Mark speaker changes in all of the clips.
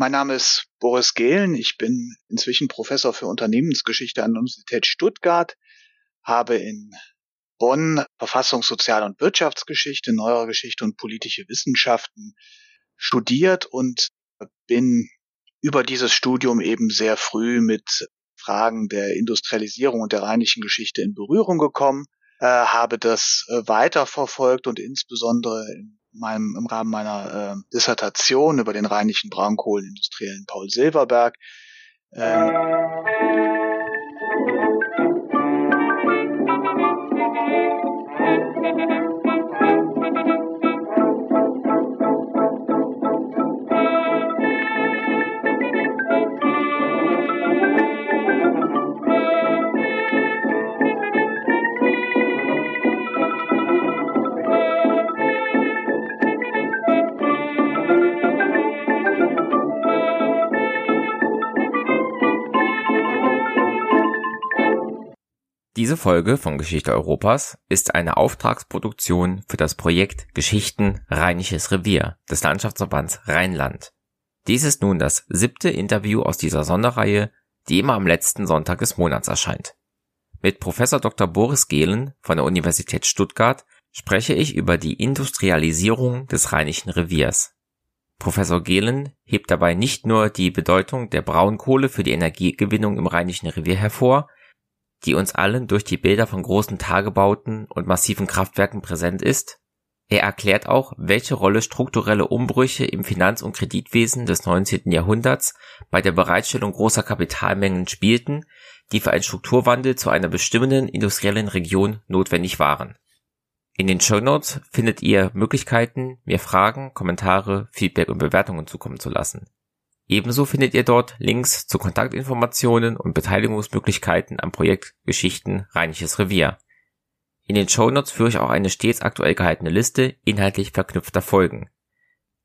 Speaker 1: Mein Name ist Boris Gehlen. Ich bin inzwischen Professor für Unternehmensgeschichte an der Universität Stuttgart, habe in Bonn Verfassungs-, Sozial- und Wirtschaftsgeschichte, Neuere Geschichte und politische Wissenschaften studiert und bin über dieses Studium eben sehr früh mit Fragen der Industrialisierung und der rheinischen Geschichte in Berührung gekommen, äh, habe das äh, weiterverfolgt und insbesondere in meinem, im Rahmen meiner äh, Dissertation über den rheinischen Braunkohlenindustriellen Paul Silverberg äh,
Speaker 2: Diese Folge von Geschichte Europas ist eine Auftragsproduktion für das Projekt Geschichten Rheinisches Revier des Landschaftsverbands Rheinland. Dies ist nun das siebte Interview aus dieser Sonderreihe, die immer am letzten Sonntag des Monats erscheint. Mit Professor Dr. Boris Gehlen von der Universität Stuttgart spreche ich über die Industrialisierung des Rheinischen Reviers. Professor Gehlen hebt dabei nicht nur die Bedeutung der Braunkohle für die Energiegewinnung im Rheinischen Revier hervor, die uns allen durch die Bilder von großen Tagebauten und massiven Kraftwerken präsent ist. Er erklärt auch, welche Rolle strukturelle Umbrüche im Finanz- und Kreditwesen des 19. Jahrhunderts bei der Bereitstellung großer Kapitalmengen spielten, die für einen Strukturwandel zu einer bestimmenden industriellen Region notwendig waren. In den Show Notes findet ihr Möglichkeiten, mir Fragen, Kommentare, Feedback und Bewertungen zukommen zu lassen. Ebenso findet ihr dort Links zu Kontaktinformationen und Beteiligungsmöglichkeiten am Projekt Geschichten Rheinisches Revier. In den Shownotes führe ich auch eine stets aktuell gehaltene Liste inhaltlich verknüpfter Folgen.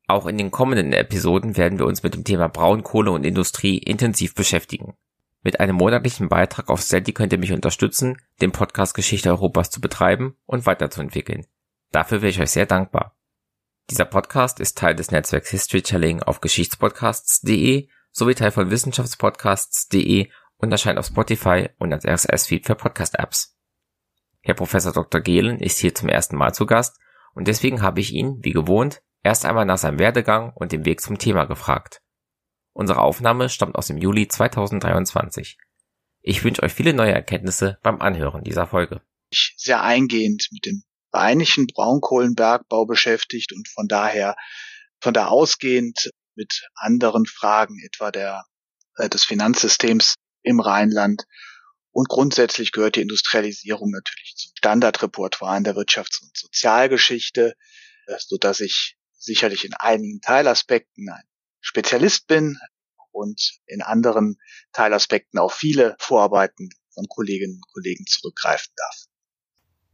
Speaker 2: Auch in den kommenden Episoden werden wir uns mit dem Thema Braunkohle und Industrie intensiv beschäftigen. Mit einem monatlichen Beitrag auf Steady könnt ihr mich unterstützen, den Podcast Geschichte Europas zu betreiben und weiterzuentwickeln. Dafür wäre ich euch sehr dankbar. Dieser Podcast ist Teil des Netzwerks Historytelling auf geschichtspodcasts.de sowie Teil von wissenschaftspodcasts.de und erscheint auf Spotify und als RSS-Feed für Podcast-Apps. Herr Professor Dr. Gehlen ist hier zum ersten Mal zu Gast und deswegen habe ich ihn, wie gewohnt, erst einmal nach seinem Werdegang und dem Weg zum Thema gefragt. Unsere Aufnahme stammt aus dem Juli 2023. Ich wünsche euch viele neue Erkenntnisse beim Anhören dieser Folge.
Speaker 1: Sehr eingehend mit dem rheinischen Braunkohlenbergbau beschäftigt und von daher, von da ausgehend mit anderen Fragen, etwa der, äh, des Finanzsystems im Rheinland. Und grundsätzlich gehört die Industrialisierung natürlich zum Standardrepertoire in der Wirtschafts- und Sozialgeschichte, äh, so dass ich sicherlich in einigen Teilaspekten ein Spezialist bin und in anderen Teilaspekten auf viele Vorarbeiten von Kolleginnen und Kollegen zurückgreifen darf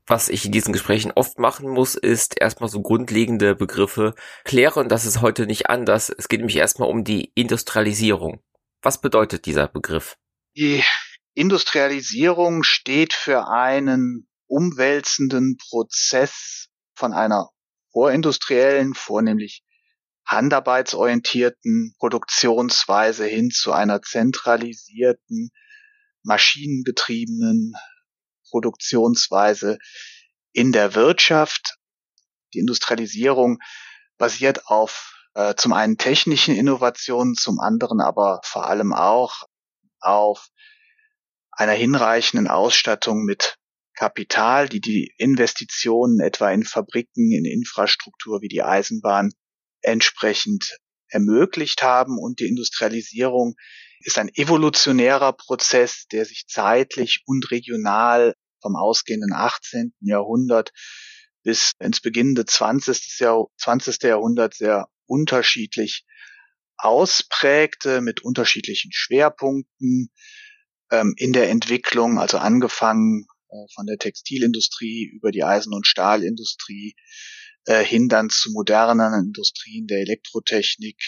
Speaker 2: was ich in diesen Gesprächen oft machen muss, ist erstmal so grundlegende Begriffe klären. Das ist heute nicht anders. Es geht nämlich erstmal um die Industrialisierung. Was bedeutet dieser Begriff?
Speaker 1: Die Industrialisierung steht für einen umwälzenden Prozess von einer vorindustriellen, vornehmlich handarbeitsorientierten Produktionsweise hin zu einer zentralisierten, maschinengetriebenen Produktionsweise in der Wirtschaft. Die Industrialisierung basiert auf äh, zum einen technischen Innovationen, zum anderen aber vor allem auch auf einer hinreichenden Ausstattung mit Kapital, die die Investitionen etwa in Fabriken, in Infrastruktur wie die Eisenbahn entsprechend ermöglicht haben und die Industrialisierung ist ein evolutionärer Prozess, der sich zeitlich und regional vom ausgehenden 18. Jahrhundert bis ins beginnende 20. Jahr, 20. Jahrhundert sehr unterschiedlich ausprägte mit unterschiedlichen Schwerpunkten ähm, in der Entwicklung, also angefangen äh, von der Textilindustrie über die Eisen- und Stahlindustrie äh, hin dann zu modernen Industrien der Elektrotechnik,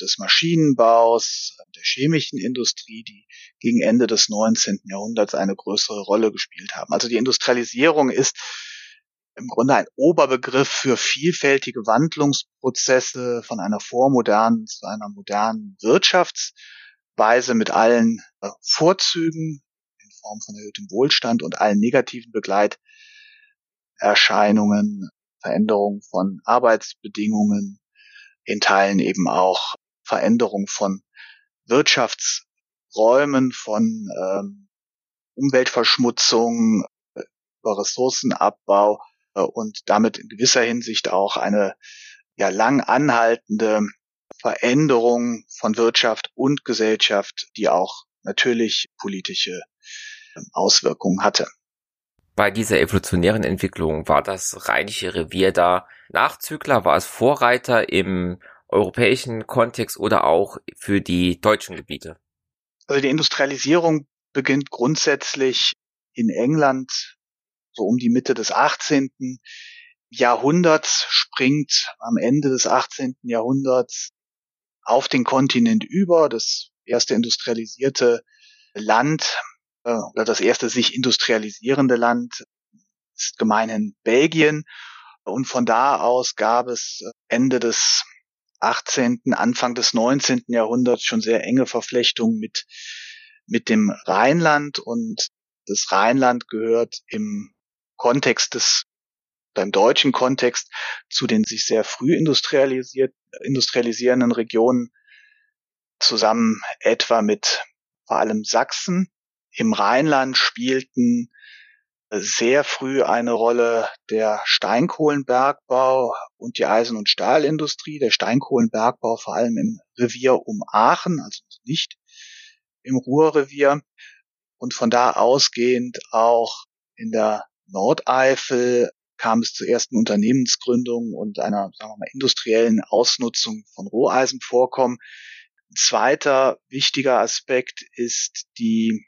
Speaker 1: des Maschinenbaus, der chemischen Industrie, die gegen Ende des 19. Jahrhunderts eine größere Rolle gespielt haben. Also die Industrialisierung ist im Grunde ein Oberbegriff für vielfältige Wandlungsprozesse von einer vormodernen zu einer modernen Wirtschaftsweise mit allen äh, Vorzügen in Form von erhöhtem Wohlstand und allen negativen Begleiterscheinungen, Veränderung von Arbeitsbedingungen, in Teilen eben auch Veränderung von Wirtschaftsräumen, von ähm, Umweltverschmutzung, über Ressourcenabbau äh, und damit in gewisser Hinsicht auch eine ja lang anhaltende Veränderung von Wirtschaft und Gesellschaft, die auch natürlich politische ähm, Auswirkungen hatte.
Speaker 2: Bei dieser evolutionären Entwicklung war das Rheinische Revier da Nachzügler, war es Vorreiter im europäischen Kontext oder auch für die deutschen Gebiete?
Speaker 1: Also die Industrialisierung beginnt grundsätzlich in England so um die Mitte des 18. Jahrhunderts, springt am Ende des 18. Jahrhunderts auf den Kontinent über. Das erste industrialisierte Land äh, oder das erste sich industrialisierende Land ist gemeinhin Belgien. Und von da aus gab es Ende des 18., Anfang des 19. Jahrhunderts schon sehr enge Verflechtungen mit, mit dem Rheinland und das Rheinland gehört im Kontext des beim deutschen Kontext zu den sich sehr früh industrialisiert, industrialisierenden Regionen zusammen etwa mit vor allem Sachsen. Im Rheinland spielten sehr früh eine Rolle der Steinkohlenbergbau und die Eisen- und Stahlindustrie. Der Steinkohlenbergbau vor allem im Revier um Aachen, also nicht im Ruhrrevier. Und von da ausgehend auch in der Nordeifel kam es zu ersten Unternehmensgründungen und einer, sagen wir mal, industriellen Ausnutzung von Roheisenvorkommen. Ein zweiter wichtiger Aspekt ist die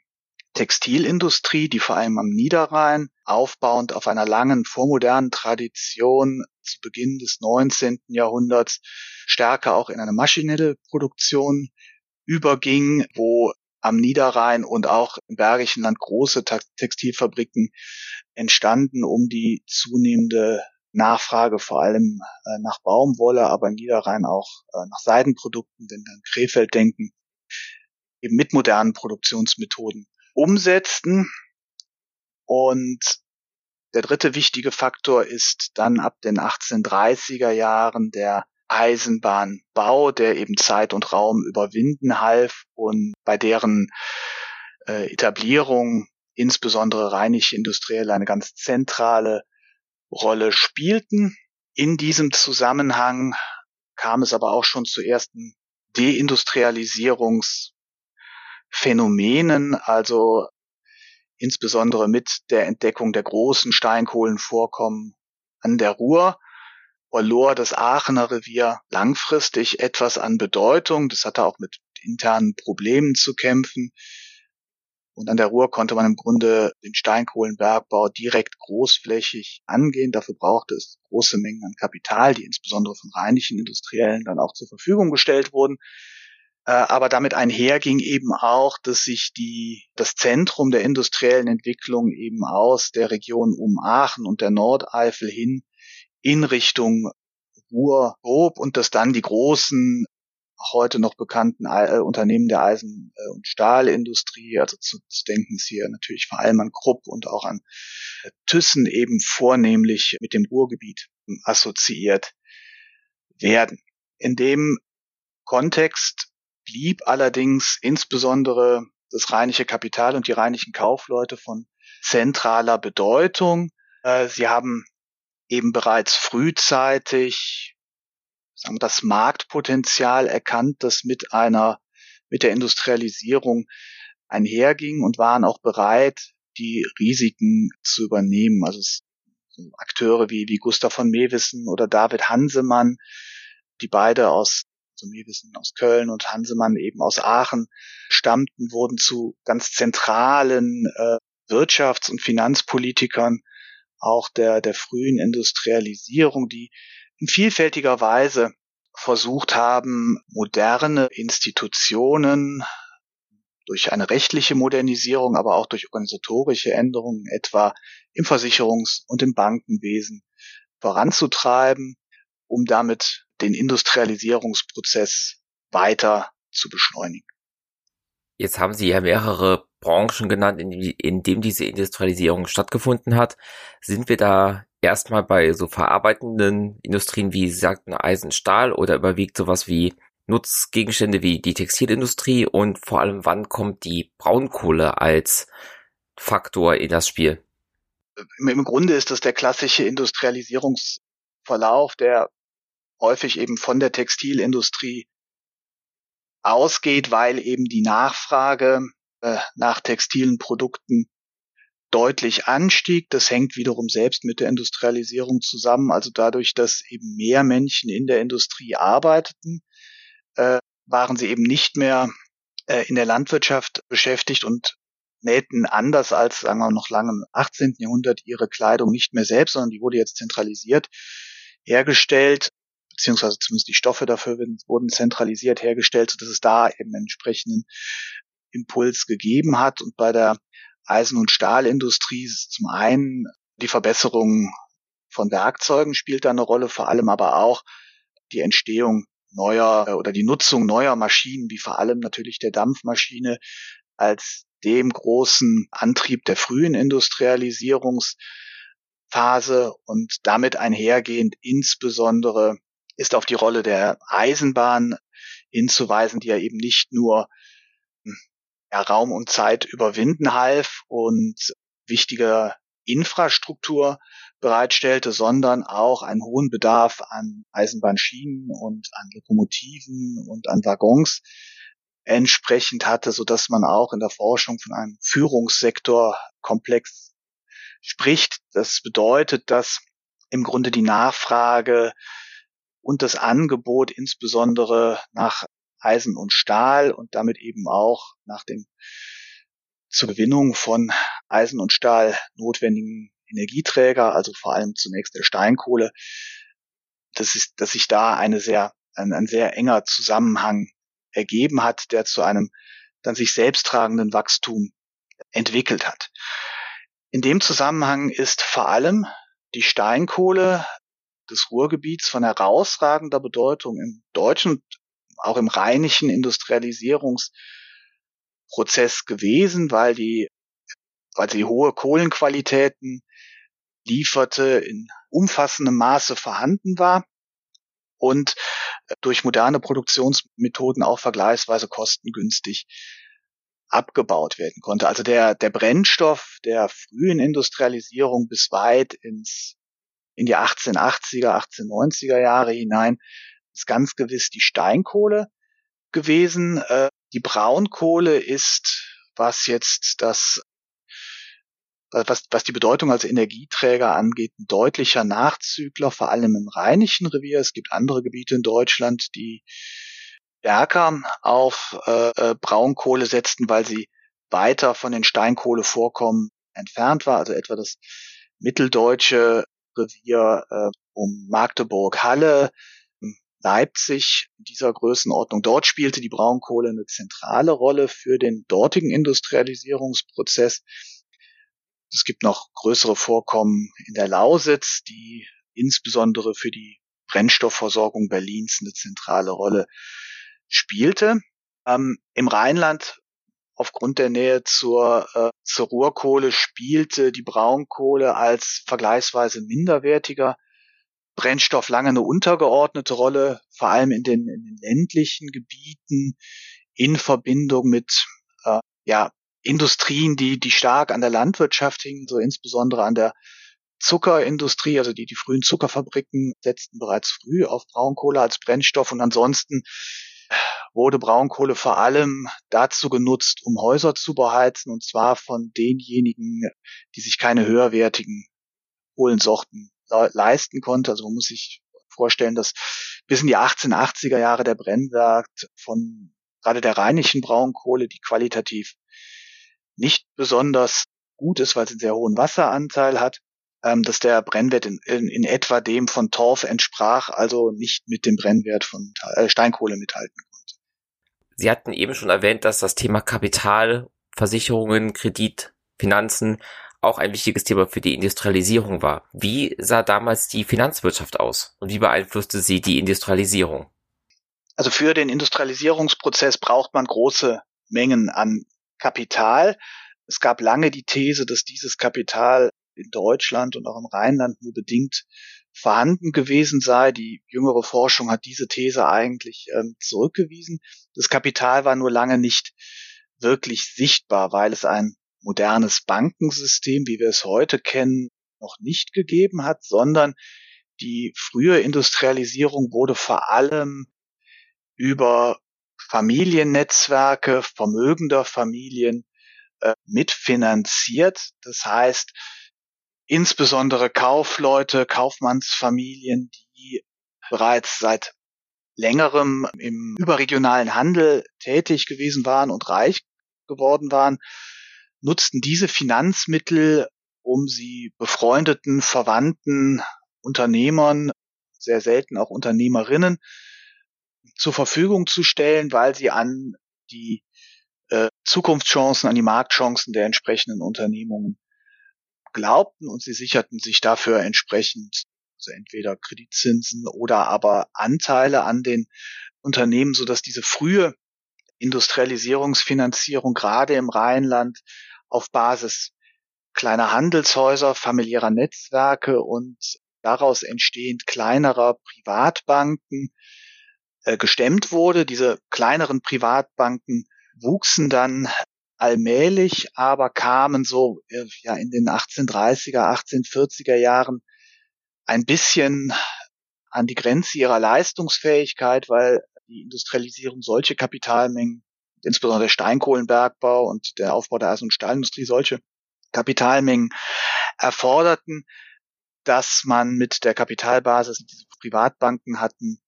Speaker 1: Textilindustrie, die vor allem am Niederrhein aufbauend auf einer langen vormodernen Tradition zu Beginn des 19. Jahrhunderts stärker auch in eine maschinelle Produktion überging, wo am Niederrhein und auch im Bergischen Land große Textilfabriken entstanden, um die zunehmende Nachfrage vor allem äh, nach Baumwolle, aber im Niederrhein auch äh, nach Seidenprodukten, wenn wir an Krefeld denken, eben mit modernen Produktionsmethoden umsetzten. Und der dritte wichtige Faktor ist dann ab den 1830er Jahren der Eisenbahnbau, der eben Zeit und Raum überwinden half und bei deren äh, Etablierung insbesondere rheinische Industrielle eine ganz zentrale Rolle spielten. In diesem Zusammenhang kam es aber auch schon zu ersten Deindustrialisierungsphänomenen, also insbesondere mit der Entdeckung der großen Steinkohlenvorkommen an der Ruhr verlor das Aachener Revier langfristig etwas an Bedeutung. Das hatte auch mit internen Problemen zu kämpfen. Und an der Ruhr konnte man im Grunde den Steinkohlenbergbau direkt großflächig angehen. Dafür brauchte es große Mengen an Kapital, die insbesondere von rheinischen Industriellen dann auch zur Verfügung gestellt wurden. Äh, aber damit einher ging eben auch, dass sich die, das Zentrum der industriellen Entwicklung eben aus der Region um Aachen und der Nordeifel hin in Richtung Ruhr grob und dass dann die großen heute noch bekannten äh, Unternehmen der Eisen- äh, und Stahlindustrie, also zu, zu denken ist hier natürlich vor allem an Krupp und auch an Thyssen eben vornehmlich mit dem Ruhrgebiet assoziiert werden. In dem Kontext blieb allerdings insbesondere das rheinische Kapital und die rheinischen Kaufleute von zentraler Bedeutung. Sie haben eben bereits frühzeitig sagen wir, das Marktpotenzial erkannt, das mit einer, mit der Industrialisierung einherging und waren auch bereit, die Risiken zu übernehmen. Also so Akteure wie, wie Gustav von Mewissen oder David Hansemann, die beide aus also Mewissen aus Köln und Hansemann eben aus Aachen stammten, wurden zu ganz zentralen äh, Wirtschafts- und Finanzpolitikern auch der, der frühen Industrialisierung, die in vielfältiger Weise versucht haben, moderne Institutionen durch eine rechtliche Modernisierung, aber auch durch organisatorische Änderungen, etwa im Versicherungs- und im Bankenwesen, voranzutreiben, um damit den Industrialisierungsprozess weiter zu beschleunigen.
Speaker 2: Jetzt haben Sie ja mehrere Branchen genannt, in, in dem diese Industrialisierung stattgefunden hat. Sind wir da erstmal bei so verarbeitenden Industrien wie Sie sagten Eisen, Stahl oder überwiegt sowas wie Nutzgegenstände wie die Textilindustrie und vor allem wann kommt die Braunkohle als Faktor in das Spiel?
Speaker 1: Im Grunde ist das der klassische Industrialisierungsverlauf, der häufig eben von der Textilindustrie ausgeht, weil eben die Nachfrage äh, nach textilen Produkten deutlich anstieg. Das hängt wiederum selbst mit der Industrialisierung zusammen. Also dadurch, dass eben mehr Menschen in der Industrie arbeiteten, äh, waren sie eben nicht mehr äh, in der Landwirtschaft beschäftigt und nähten anders als, sagen wir noch lange im 18. Jahrhundert ihre Kleidung nicht mehr selbst, sondern die wurde jetzt zentralisiert hergestellt beziehungsweise zumindest die Stoffe dafür wurden zentralisiert hergestellt, sodass es da eben entsprechenden Impuls gegeben hat. Und bei der Eisen- und Stahlindustrie ist zum einen die Verbesserung von Werkzeugen spielt da eine Rolle, vor allem aber auch die Entstehung neuer äh, oder die Nutzung neuer Maschinen, wie vor allem natürlich der Dampfmaschine als dem großen Antrieb der frühen Industrialisierungsphase und damit einhergehend insbesondere ist auf die Rolle der Eisenbahn hinzuweisen, die ja eben nicht nur hm, ja, Raum und Zeit überwinden half und wichtige Infrastruktur bereitstellte, sondern auch einen hohen Bedarf an Eisenbahnschienen und an Lokomotiven und an Waggons entsprechend hatte, so dass man auch in der Forschung von einem Führungssektorkomplex spricht. Das bedeutet, dass im Grunde die Nachfrage und das Angebot insbesondere nach Eisen und Stahl und damit eben auch nach dem zur Gewinnung von Eisen und Stahl notwendigen Energieträger, also vor allem zunächst der Steinkohle, dass, ist, dass sich da eine sehr, ein, ein sehr enger Zusammenhang ergeben hat, der zu einem dann sich selbst tragenden Wachstum entwickelt hat. In dem Zusammenhang ist vor allem die Steinkohle des Ruhrgebiets von herausragender Bedeutung im deutschen auch im rheinischen Industrialisierungsprozess gewesen, weil die, weil sie hohe Kohlenqualitäten lieferte, in umfassendem Maße vorhanden war und durch moderne Produktionsmethoden auch vergleichsweise kostengünstig abgebaut werden konnte. Also der, der Brennstoff der frühen Industrialisierung bis weit ins in die 1880er, 1890er Jahre hinein ist ganz gewiss die Steinkohle gewesen. Äh, die Braunkohle ist, was jetzt das was, was die Bedeutung als Energieträger angeht, ein deutlicher Nachzügler, vor allem im Rheinischen Revier. Es gibt andere Gebiete in Deutschland, die stärker auf äh, äh Braunkohle setzten, weil sie weiter von den Steinkohlevorkommen entfernt war. Also etwa das mitteldeutsche Revier äh, um Magdeburg, Halle, Leipzig in dieser Größenordnung. Dort spielte die Braunkohle eine zentrale Rolle für den dortigen Industrialisierungsprozess. Es gibt noch größere Vorkommen in der Lausitz, die insbesondere für die Brennstoffversorgung Berlins eine zentrale Rolle spielte. Ähm, Im Rheinland aufgrund der Nähe zur, äh, zur Ruhrkohle spielte die Braunkohle als vergleichsweise minderwertiger Brennstoff lange eine untergeordnete Rolle, vor allem in den, in den ländlichen Gebieten in Verbindung mit äh, ja, Industrien, die, die stark an der Landwirtschaft hingen, so insbesondere an der Zuckerindustrie, also die, die frühen Zuckerfabriken setzten bereits früh auf Braunkohle als Brennstoff. Und ansonsten wurde Braunkohle vor allem dazu genutzt, um Häuser zu beheizen, und zwar von denjenigen, die sich keine höherwertigen Kohlensorten leisten konnte. Also man muss sich vorstellen, dass bis in die 1880er Jahre der Brennwert von gerade der rheinischen Braunkohle, die qualitativ nicht besonders gut ist, weil sie einen sehr hohen Wasseranteil hat, ähm, dass der Brennwert in, in, in, etwa dem von Torf entsprach, also nicht mit dem Brennwert von äh, Steinkohle mithalten
Speaker 2: Sie hatten eben schon erwähnt, dass das Thema Kapital, Versicherungen, Kredit, Finanzen auch ein wichtiges Thema für die Industrialisierung war. Wie sah damals die Finanzwirtschaft aus und wie beeinflusste sie die Industrialisierung?
Speaker 1: Also für den Industrialisierungsprozess braucht man große Mengen an Kapital. Es gab lange die These, dass dieses Kapital in Deutschland und auch im Rheinland nur bedingt vorhanden gewesen sei. Die jüngere Forschung hat diese These eigentlich ähm, zurückgewiesen. Das Kapital war nur lange nicht wirklich sichtbar, weil es ein modernes Bankensystem, wie wir es heute kennen, noch nicht gegeben hat, sondern die frühe Industrialisierung wurde vor allem über Familiennetzwerke vermögender Familien äh, mitfinanziert. Das heißt, insbesondere Kaufleute, Kaufmannsfamilien, die bereits seit längerem im überregionalen Handel tätig gewesen waren und reich geworden waren, nutzten diese Finanzmittel, um sie befreundeten, verwandten Unternehmern, sehr selten auch Unternehmerinnen, zur Verfügung zu stellen, weil sie an die äh, Zukunftschancen, an die Marktchancen der entsprechenden Unternehmungen glaubten und sie sicherten sich dafür entsprechend also entweder Kreditzinsen oder aber Anteile an den Unternehmen, so dass diese frühe Industrialisierungsfinanzierung gerade im Rheinland auf Basis kleiner Handelshäuser, familiärer Netzwerke und daraus entstehend kleinerer Privatbanken äh, gestemmt wurde. Diese kleineren Privatbanken wuchsen dann allmählich, aber kamen so äh, ja in den 1830er, 1840er Jahren ein bisschen an die Grenze ihrer Leistungsfähigkeit, weil die Industrialisierung solche Kapitalmengen, insbesondere der Steinkohlenbergbau und der Aufbau der Eisen- und Stahlindustrie solche Kapitalmengen erforderten, dass man mit der Kapitalbasis, die diese Privatbanken hatten,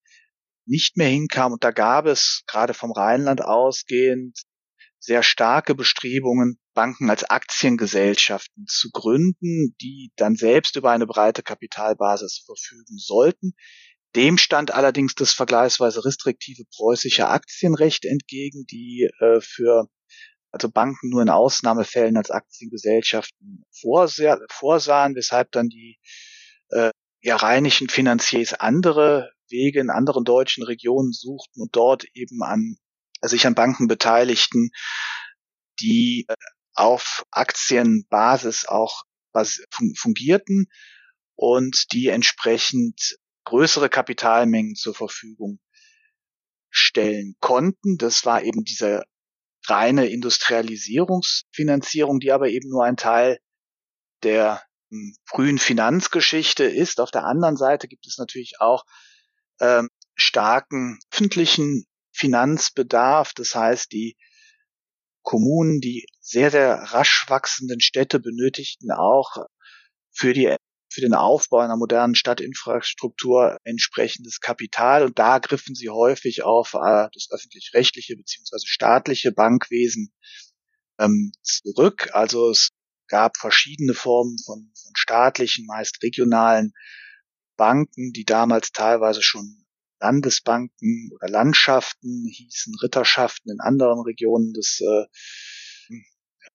Speaker 1: nicht mehr hinkam. Und da gab es gerade vom Rheinland ausgehend sehr starke Bestrebungen, Banken als Aktiengesellschaften zu gründen, die dann selbst über eine breite Kapitalbasis verfügen sollten. Dem stand allerdings das vergleichsweise restriktive preußische Aktienrecht entgegen, die äh, für also Banken nur in Ausnahmefällen als Aktiengesellschaften vorsahen, weshalb dann die äh, ja, rheinischen Finanziers andere Wege in anderen deutschen Regionen suchten und dort eben an sich an Banken beteiligten, die äh, auf Aktienbasis auch fungierten und die entsprechend größere Kapitalmengen zur Verfügung stellen konnten. Das war eben diese reine Industrialisierungsfinanzierung, die aber eben nur ein Teil der hm, frühen Finanzgeschichte ist. Auf der anderen Seite gibt es natürlich auch ähm, starken öffentlichen Finanzbedarf. Das heißt, die Kommunen, die sehr, sehr rasch wachsenden Städte benötigten auch für die für den Aufbau einer modernen Stadtinfrastruktur entsprechendes Kapital und da griffen sie häufig auf äh, das öffentlich-rechtliche beziehungsweise staatliche Bankwesen ähm, zurück. Also es gab verschiedene Formen von, von staatlichen, meist regionalen Banken, die damals teilweise schon Landesbanken oder Landschaften hießen Ritterschaften in anderen Regionen des, äh,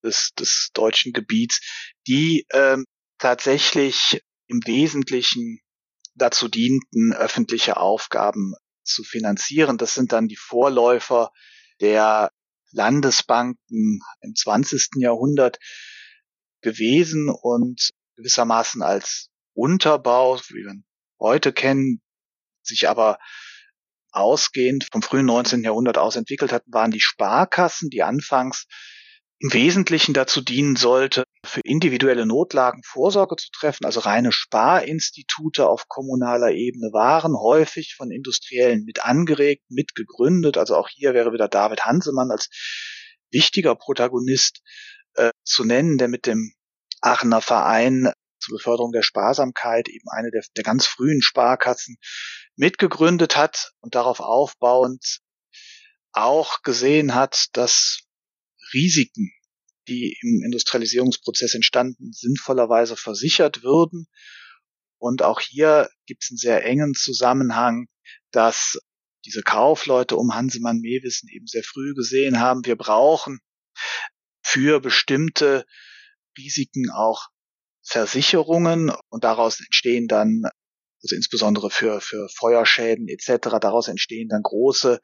Speaker 1: des, des deutschen Gebiets, die ähm, tatsächlich im Wesentlichen dazu dienten, öffentliche Aufgaben zu finanzieren. Das sind dann die Vorläufer der Landesbanken im 20. Jahrhundert gewesen und gewissermaßen als Unterbau, wie wir heute kennen, sich aber ausgehend vom frühen 19. Jahrhundert aus entwickelt hatten, waren die Sparkassen, die anfangs im Wesentlichen dazu dienen sollte, für individuelle Notlagen Vorsorge zu treffen, also reine Sparinstitute auf kommunaler Ebene waren häufig von Industriellen mit angeregt, mit gegründet. Also auch hier wäre wieder David Hansemann als wichtiger Protagonist äh, zu nennen, der mit dem Aachener Verein zur Beförderung der Sparsamkeit eben eine der, der ganz frühen Sparkassen mitgegründet hat und darauf aufbauend auch gesehen hat, dass Risiken, die im Industrialisierungsprozess entstanden, sinnvollerweise versichert würden. Und auch hier gibt es einen sehr engen Zusammenhang, dass diese Kaufleute um Hansemann Mewissen eben sehr früh gesehen haben, wir brauchen für bestimmte Risiken auch Versicherungen und daraus entstehen dann, also insbesondere für, für Feuerschäden etc., daraus entstehen dann große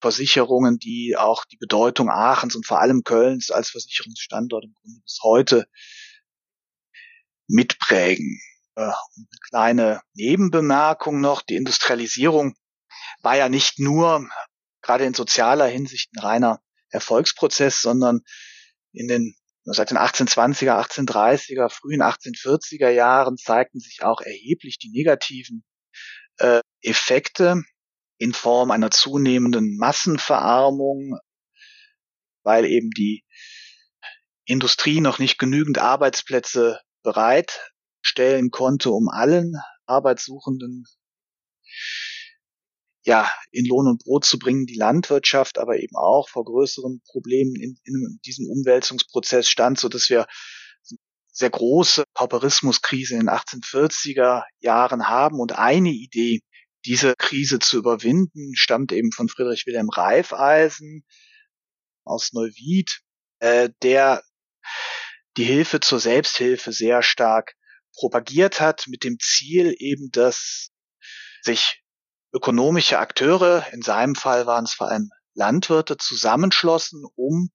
Speaker 1: Versicherungen, die auch die Bedeutung Aachens und vor allem Kölns als Versicherungsstandort im Grunde bis heute mitprägen. Äh, und eine kleine Nebenbemerkung noch, die Industrialisierung war ja nicht nur gerade in sozialer Hinsicht ein reiner Erfolgsprozess, sondern in den seit den 1820er, 1830er, frühen 1840er Jahren zeigten sich auch erheblich die negativen äh, Effekte in Form einer zunehmenden Massenverarmung, weil eben die Industrie noch nicht genügend Arbeitsplätze bereitstellen konnte, um allen Arbeitssuchenden ja, in Lohn und Brot zu bringen, die Landwirtschaft aber eben auch vor größeren Problemen in, in diesem Umwälzungsprozess stand, so dass wir sehr große Pauperismuskrise in den 1840er Jahren haben. Und eine Idee, diese Krise zu überwinden, stammt eben von Friedrich Wilhelm Reifeisen aus Neuwied, äh, der die Hilfe zur Selbsthilfe sehr stark propagiert hat, mit dem Ziel eben, dass sich ökonomische Akteure, in seinem Fall waren es vor allem Landwirte, zusammenschlossen, um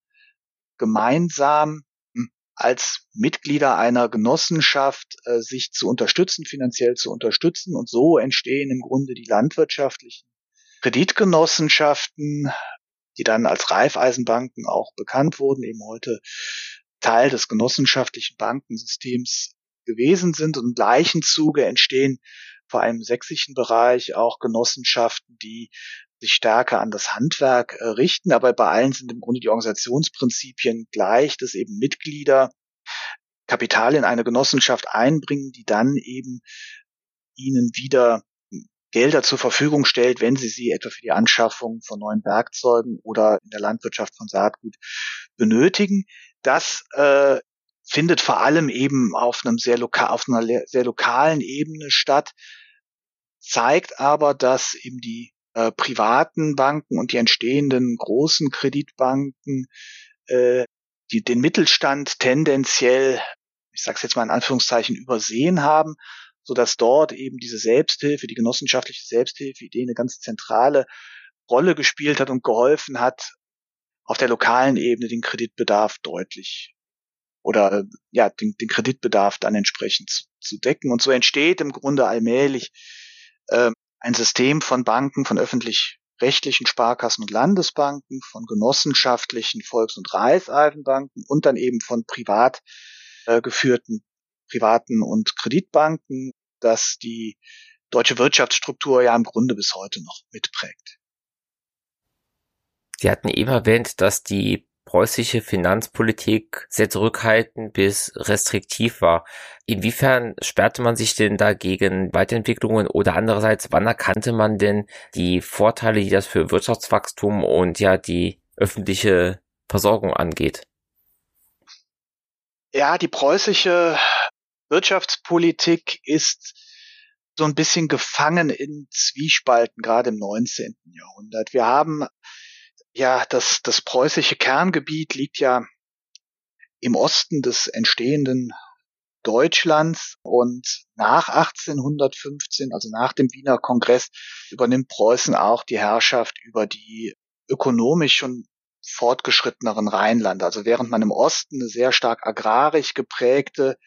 Speaker 1: gemeinsam hm, als Mitglieder einer Genossenschaft äh, sich zu unterstützen, finanziell zu unterstützen. Und so entstehen im Grunde die landwirtschaftlichen Kreditgenossenschaften, die dann als Raiffeisenbanken auch bekannt wurden, eben heute Teil des genossenschaftlichen Bankensystems gewesen sind. Und im gleichen Zuge entstehen vor allem im sächsischen Bereich auch Genossenschaften, die sich stärker an das Handwerk äh, richten. Aber bei allen sind im Grunde die Organisationsprinzipien gleich, dass eben Mitglieder Kapital in eine Genossenschaft einbringen, die dann eben ihnen wieder Gelder zur Verfügung stellt, wenn sie sie etwa für die Anschaffung von neuen Werkzeugen oder in der Landwirtschaft von Saatgut benötigen. Das äh, findet vor allem eben auf einem sehr lokal, auf einer sehr lokalen Ebene statt, zeigt aber, dass eben die äh, privaten Banken und die entstehenden großen Kreditbanken äh, die den Mittelstand tendenziell, ich sage es jetzt mal in Anführungszeichen, übersehen haben, so dass dort eben diese Selbsthilfe, die genossenschaftliche Selbsthilfe-Idee eine ganz zentrale Rolle gespielt hat und geholfen hat, auf der lokalen Ebene den Kreditbedarf deutlich oder ja den, den Kreditbedarf dann entsprechend zu, zu, decken. Und so entsteht im Grunde allmählich äh, ein System von Banken, von öffentlich-rechtlichen Sparkassen und Landesbanken, von genossenschaftlichen Volks- und Raiffeisenbanken und dann eben von privat äh, geführten privaten und Kreditbanken, dass die deutsche Wirtschaftsstruktur ja im Grunde bis heute noch mitprägt.
Speaker 2: Sie hatten eben erwähnt, dass die preußische Finanzpolitik sehr zurückhaltend bis restriktiv war. Inwiefern sperrte man sich denn dagegen Weiterentwicklungen oder andererseits, wann erkannte man denn die Vorteile, die das für Wirtschaftswachstum und ja die öffentliche Versorgung angeht?
Speaker 1: Ja, die preußische Wirtschaftspolitik ist so ein bisschen gefangen in Zwiespalten, gerade im 19. Jahrhundert. Wir haben ja, das, das preußische Kerngebiet liegt ja im Osten des entstehenden Deutschlands und nach 1815, also nach dem Wiener Kongress, übernimmt Preußen auch die Herrschaft über die ökonomisch schon fortgeschritteneren Rheinlande. Also während man im Osten eine sehr stark agrarisch geprägte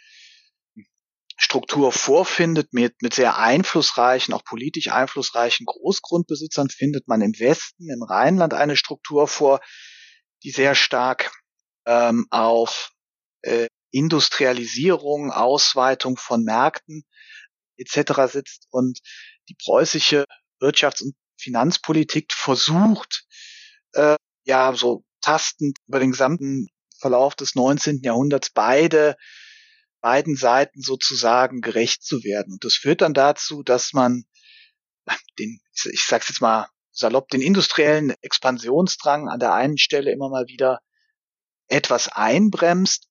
Speaker 1: Struktur vorfindet mit, mit sehr einflussreichen, auch politisch einflussreichen Großgrundbesitzern, findet man im Westen, im Rheinland eine Struktur vor, die sehr stark ähm, auf äh, Industrialisierung, Ausweitung von Märkten etc. sitzt und die preußische Wirtschafts- und Finanzpolitik versucht, äh, ja, so tastend über den gesamten Verlauf des 19. Jahrhunderts beide beiden Seiten sozusagen gerecht zu werden. Und das führt dann dazu, dass man den, ich sag's jetzt mal salopp, den industriellen Expansionsdrang an der einen Stelle immer mal wieder etwas einbremst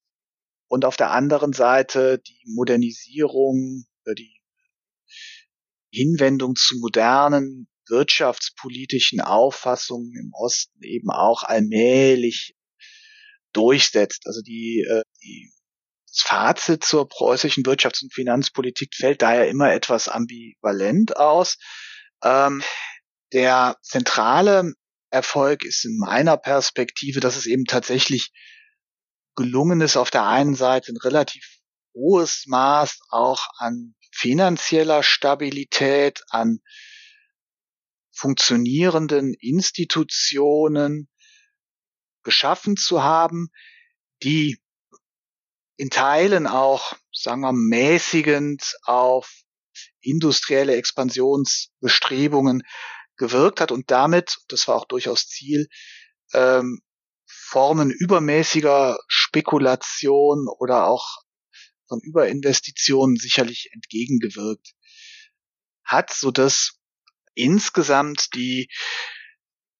Speaker 1: und auf der anderen Seite die Modernisierung, die Hinwendung zu modernen wirtschaftspolitischen Auffassungen im Osten eben auch allmählich durchsetzt. Also die, äh, die das Fazit zur preußischen Wirtschafts- und Finanzpolitik fällt daher immer etwas ambivalent aus. Ähm, der zentrale Erfolg ist in meiner Perspektive, dass es eben tatsächlich gelungen ist, auf der einen Seite ein relativ hohes Maß auch an finanzieller Stabilität, an funktionierenden Institutionen geschaffen zu haben, die in Teilen auch, sagen wir, mäßigend auf industrielle Expansionsbestrebungen gewirkt hat und damit, das war auch durchaus Ziel, ähm, Formen übermäßiger Spekulation oder auch von Überinvestitionen sicherlich entgegengewirkt hat, so dass insgesamt die,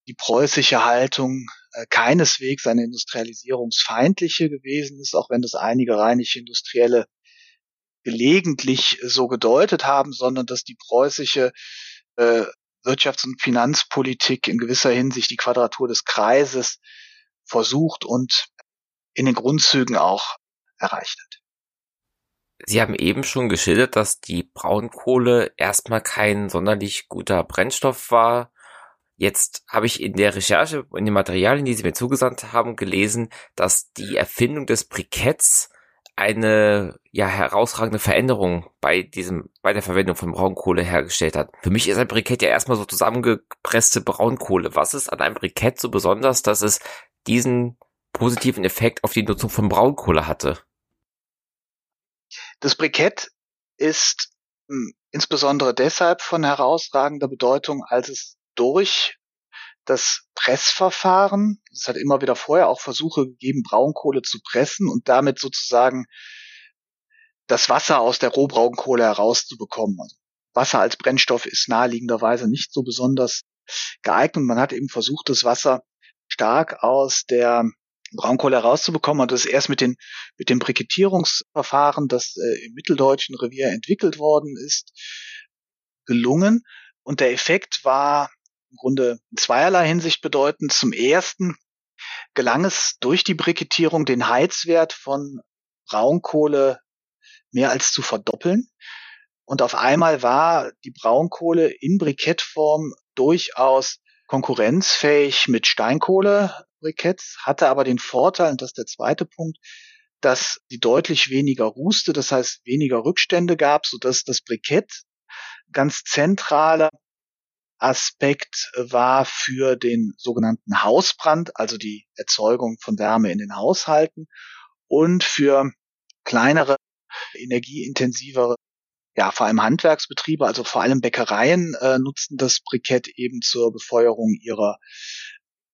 Speaker 1: die preußische Haltung keineswegs eine industrialisierungsfeindliche gewesen ist, auch wenn das einige rheinische Industrielle gelegentlich so gedeutet haben, sondern dass die preußische äh, Wirtschafts- und Finanzpolitik in gewisser Hinsicht die Quadratur des Kreises versucht und in den Grundzügen auch erreicht hat.
Speaker 2: Sie haben eben schon geschildert, dass die Braunkohle erstmal kein sonderlich guter Brennstoff war. Jetzt habe ich in der Recherche, in den Materialien, die Sie mir zugesandt haben, gelesen, dass die Erfindung des Briketts eine ja herausragende Veränderung bei diesem bei der Verwendung von Braunkohle hergestellt hat. Für mich ist ein Brikett ja erstmal so zusammengepresste Braunkohle. Was ist an einem Brikett so besonders, dass es diesen positiven Effekt auf die Nutzung von Braunkohle hatte?
Speaker 1: Das Brikett ist hm, insbesondere deshalb von herausragender Bedeutung, als es durch das Pressverfahren, es hat immer wieder vorher auch Versuche gegeben, Braunkohle zu pressen und damit sozusagen das Wasser aus der Rohbraunkohle herauszubekommen. Also Wasser als Brennstoff ist naheliegenderweise nicht so besonders geeignet. Man hat eben versucht, das Wasser stark aus der Braunkohle herauszubekommen. Und das ist erst mit, den, mit dem Brikettierungsverfahren, das äh, im mitteldeutschen Revier entwickelt worden ist, gelungen. Und der Effekt war im Grunde in zweierlei Hinsicht bedeutend. Zum ersten gelang es durch die Brikettierung den Heizwert von Braunkohle mehr als zu verdoppeln. Und auf einmal war die Braunkohle in Brikettform durchaus konkurrenzfähig mit Steinkohle-Briketts, hatte aber den Vorteil, und das ist der zweite Punkt, dass sie deutlich weniger ruste, das heißt weniger Rückstände gab, so dass das Brikett ganz zentraler Aspekt war für den sogenannten Hausbrand, also die Erzeugung von Wärme in den Haushalten und für kleinere, energieintensivere ja, vor allem Handwerksbetriebe, also vor allem Bäckereien äh, nutzten das Brikett eben zur Befeuerung ihrer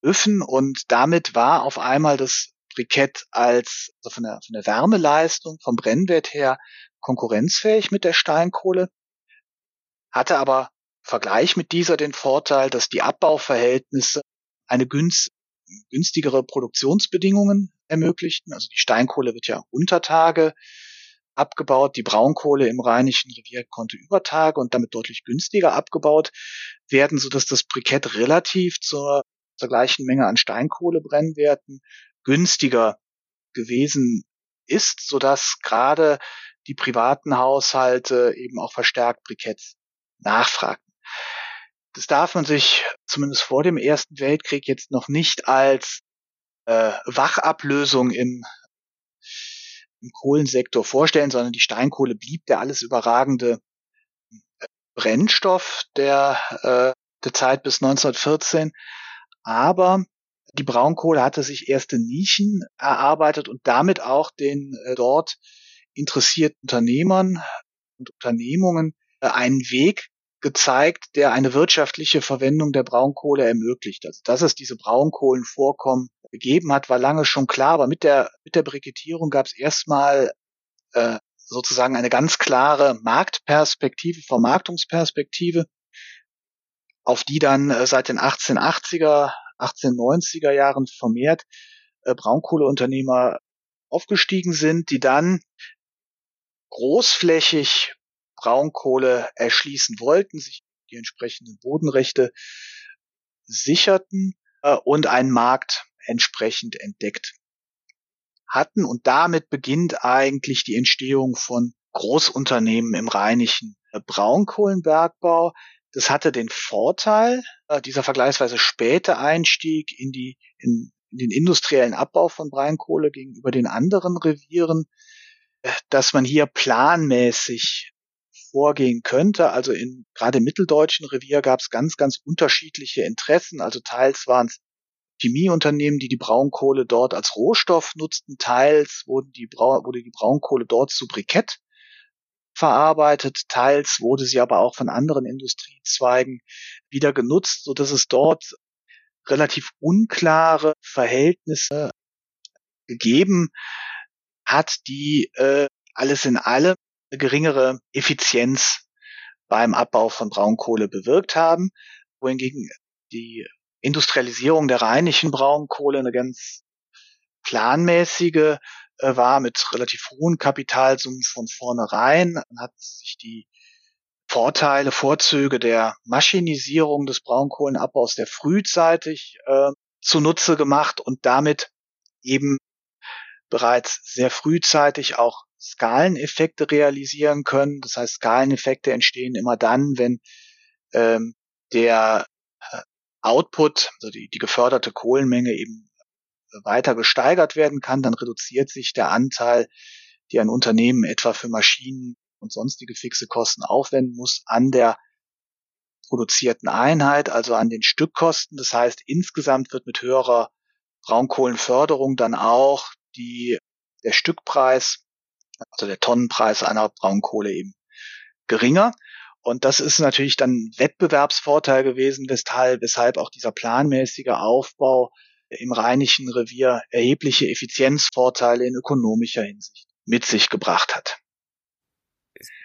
Speaker 1: Öfen. Und damit war auf einmal das Brikett als also von, der, von der Wärmeleistung, vom Brennwert her konkurrenzfähig mit der Steinkohle, hatte aber Vergleich mit dieser den Vorteil, dass die Abbauverhältnisse eine günst, günstigere Produktionsbedingungen ermöglichten. Also die Steinkohle wird ja unter Tage abgebaut. Die Braunkohle im Rheinischen Revier konnte über Tage und damit deutlich günstiger abgebaut werden, so dass das Brikett relativ zur, zur gleichen Menge an Steinkohlebrennwerten günstiger gewesen ist, so dass gerade die privaten Haushalte eben auch verstärkt Briketts nachfragten. Das darf man sich zumindest vor dem Ersten Weltkrieg jetzt noch nicht als äh, Wachablösung im im Kohlensektor vorstellen, sondern die Steinkohle blieb der alles überragende äh, Brennstoff der, äh, der Zeit bis 1914. Aber die Braunkohle hatte sich erste Nischen erarbeitet und damit auch den äh, dort interessierten Unternehmern und Unternehmungen äh, einen Weg gezeigt, der eine wirtschaftliche Verwendung der Braunkohle ermöglicht. Also dass es diese Braunkohlenvorkommen gegeben hat, war lange schon klar, aber mit der, mit der Brikettierung gab es erstmal äh, sozusagen eine ganz klare Marktperspektive, Vermarktungsperspektive, auf die dann äh, seit den 1880er, 1890er Jahren vermehrt äh, Braunkohleunternehmer aufgestiegen sind, die dann großflächig Braunkohle erschließen wollten, sich die entsprechenden Bodenrechte sicherten äh, und einen Markt entsprechend entdeckt hatten. Und damit beginnt eigentlich die Entstehung von Großunternehmen im rheinischen Braunkohlenbergbau. Das hatte den Vorteil, äh, dieser vergleichsweise späte Einstieg in die, in, in den industriellen Abbau von Braunkohle gegenüber den anderen Revieren, äh, dass man hier planmäßig vorgehen könnte. Also in gerade im mitteldeutschen Revier gab es ganz, ganz unterschiedliche Interessen. Also teils waren es Chemieunternehmen, die die Braunkohle dort als Rohstoff nutzten. Teils wurden die wurde die Braunkohle dort zu Brikett verarbeitet. Teils wurde sie aber auch von anderen Industriezweigen wieder genutzt, so dass es dort relativ unklare Verhältnisse gegeben hat, die äh, alles in allem geringere Effizienz beim Abbau von Braunkohle bewirkt haben, wohingegen die Industrialisierung der rheinischen Braunkohle eine ganz planmäßige äh, war mit relativ hohen Kapitalsummen von vornherein. Man hat sich die Vorteile, Vorzüge der Maschinisierung des Braunkohlenabbaus der frühzeitig äh, zunutze gemacht und damit eben bereits sehr frühzeitig auch Skaleneffekte realisieren können. Das heißt, Skaleneffekte entstehen immer dann, wenn ähm, der äh, Output, also die, die geförderte Kohlenmenge eben weiter gesteigert werden kann, dann reduziert sich der Anteil, die ein Unternehmen etwa für Maschinen und sonstige fixe Kosten aufwenden muss, an der produzierten Einheit, also an den Stückkosten. Das heißt, insgesamt wird mit höherer Braunkohlenförderung dann auch die, der Stückpreis, also der Tonnenpreis einer Braunkohle eben geringer. Und das ist natürlich dann Wettbewerbsvorteil gewesen, weshalb, weshalb auch dieser planmäßige Aufbau im Rheinischen Revier erhebliche Effizienzvorteile in ökonomischer Hinsicht mit sich gebracht hat.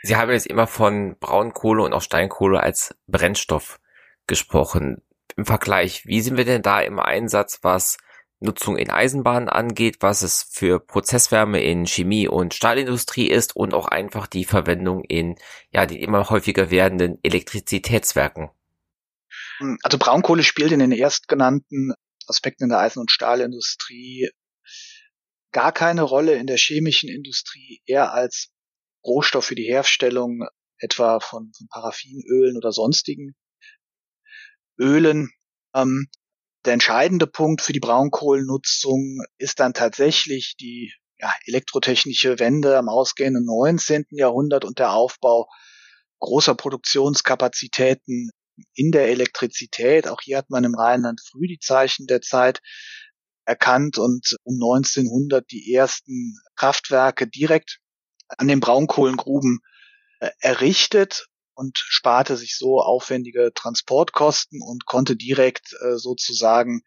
Speaker 2: Sie haben jetzt immer von Braunkohle und auch Steinkohle als Brennstoff gesprochen. Im Vergleich, wie sind wir denn da im Einsatz, was Nutzung in Eisenbahnen angeht, was es für Prozesswärme in Chemie und Stahlindustrie ist und auch einfach die Verwendung in ja die immer häufiger werdenden Elektrizitätswerken.
Speaker 1: Also Braunkohle spielt in den erstgenannten Aspekten in der Eisen- und Stahlindustrie gar keine Rolle in der chemischen Industrie, eher als Rohstoff für die Herstellung etwa von, von Paraffinölen oder sonstigen Ölen. Ähm, der entscheidende Punkt für die Braunkohlennutzung ist dann tatsächlich die ja, elektrotechnische Wende am ausgehenden 19. Jahrhundert und der Aufbau großer Produktionskapazitäten in der Elektrizität. Auch hier hat man im Rheinland früh die Zeichen der Zeit erkannt und um 1900 die ersten Kraftwerke direkt an den Braunkohlengruben äh, errichtet und sparte sich so aufwendige Transportkosten und konnte direkt äh, sozusagen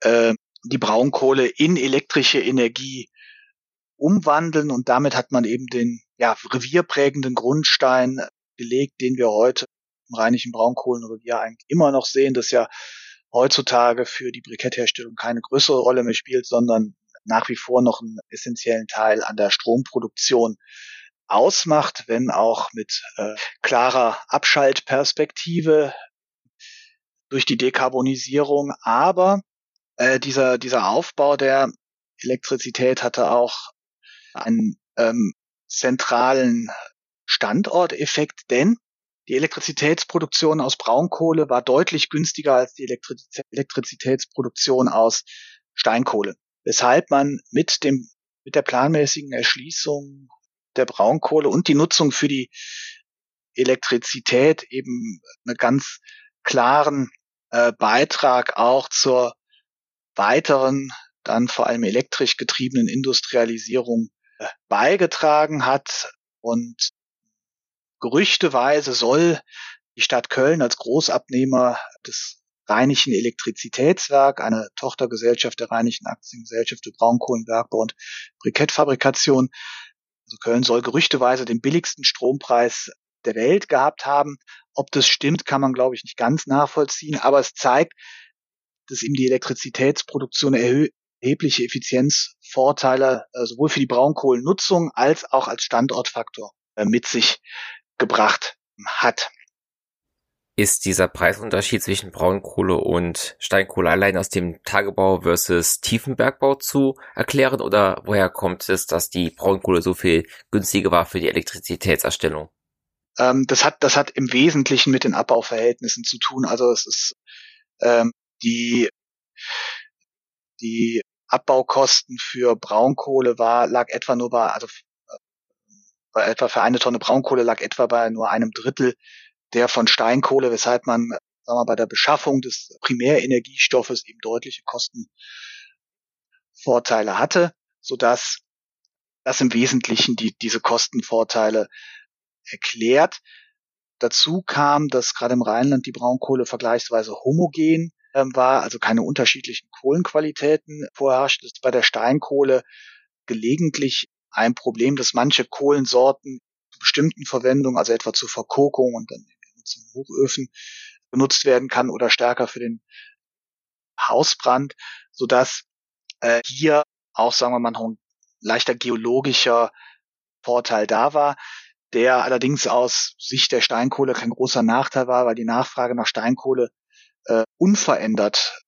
Speaker 1: äh, die Braunkohle in elektrische Energie umwandeln. Und damit hat man eben den ja, revierprägenden Grundstein gelegt, den wir heute im rheinischen Braunkohlenrevier eigentlich immer noch sehen, das ja heutzutage für die Brikettherstellung keine größere Rolle mehr spielt, sondern nach wie vor noch einen essentiellen Teil an der Stromproduktion ausmacht, wenn auch mit äh, klarer Abschaltperspektive durch die Dekarbonisierung. Aber äh, dieser, dieser Aufbau der Elektrizität hatte auch einen ähm, zentralen Standorteffekt, denn die Elektrizitätsproduktion aus Braunkohle war deutlich günstiger als die Elektrizitätsproduktion aus Steinkohle, weshalb man mit dem mit der planmäßigen Erschließung der Braunkohle und die Nutzung für die Elektrizität eben einen ganz klaren äh, Beitrag auch zur weiteren, dann vor allem elektrisch getriebenen Industrialisierung äh, beigetragen hat. Und gerüchteweise soll die Stadt Köln als Großabnehmer des Rheinischen Elektrizitätswerk, eine Tochtergesellschaft der Rheinischen Aktiengesellschaft für Braunkohlenbergbau und Brikettfabrikation, Köln soll gerüchteweise den billigsten Strompreis der Welt gehabt haben. Ob das stimmt, kann man, glaube ich, nicht ganz nachvollziehen. Aber es zeigt, dass ihm die Elektrizitätsproduktion erhebliche Effizienzvorteile äh, sowohl für die Braunkohlennutzung als auch als Standortfaktor äh, mit sich gebracht hat.
Speaker 2: Ist dieser Preisunterschied zwischen Braunkohle und Steinkohle allein aus dem Tagebau versus Tiefenbergbau zu erklären oder woher kommt es, dass die Braunkohle so viel günstiger war für die Elektrizitätserstellung?
Speaker 1: Ähm, das hat, das hat im Wesentlichen mit den Abbauverhältnissen zu tun. Also es ist ähm, die, die Abbaukosten für Braunkohle war, lag etwa nur bei, also bei etwa für eine Tonne Braunkohle lag etwa bei nur einem Drittel der von Steinkohle, weshalb man sagen wir, bei der Beschaffung des Primärenergiestoffes eben deutliche Kostenvorteile hatte, sodass das im Wesentlichen die, diese Kostenvorteile erklärt. Dazu kam, dass gerade im Rheinland die Braunkohle vergleichsweise homogen ähm, war, also keine unterschiedlichen Kohlenqualitäten vorherrscht. Ist bei der Steinkohle gelegentlich ein Problem, dass manche Kohlensorten zu bestimmten Verwendungen, also etwa zur Verkokung und dann zum Hochöfen benutzt werden kann oder stärker für den Hausbrand, so dass äh, hier auch, sagen wir mal, ein leichter geologischer Vorteil da war, der allerdings aus Sicht der Steinkohle kein großer Nachteil war, weil die Nachfrage nach Steinkohle äh, unverändert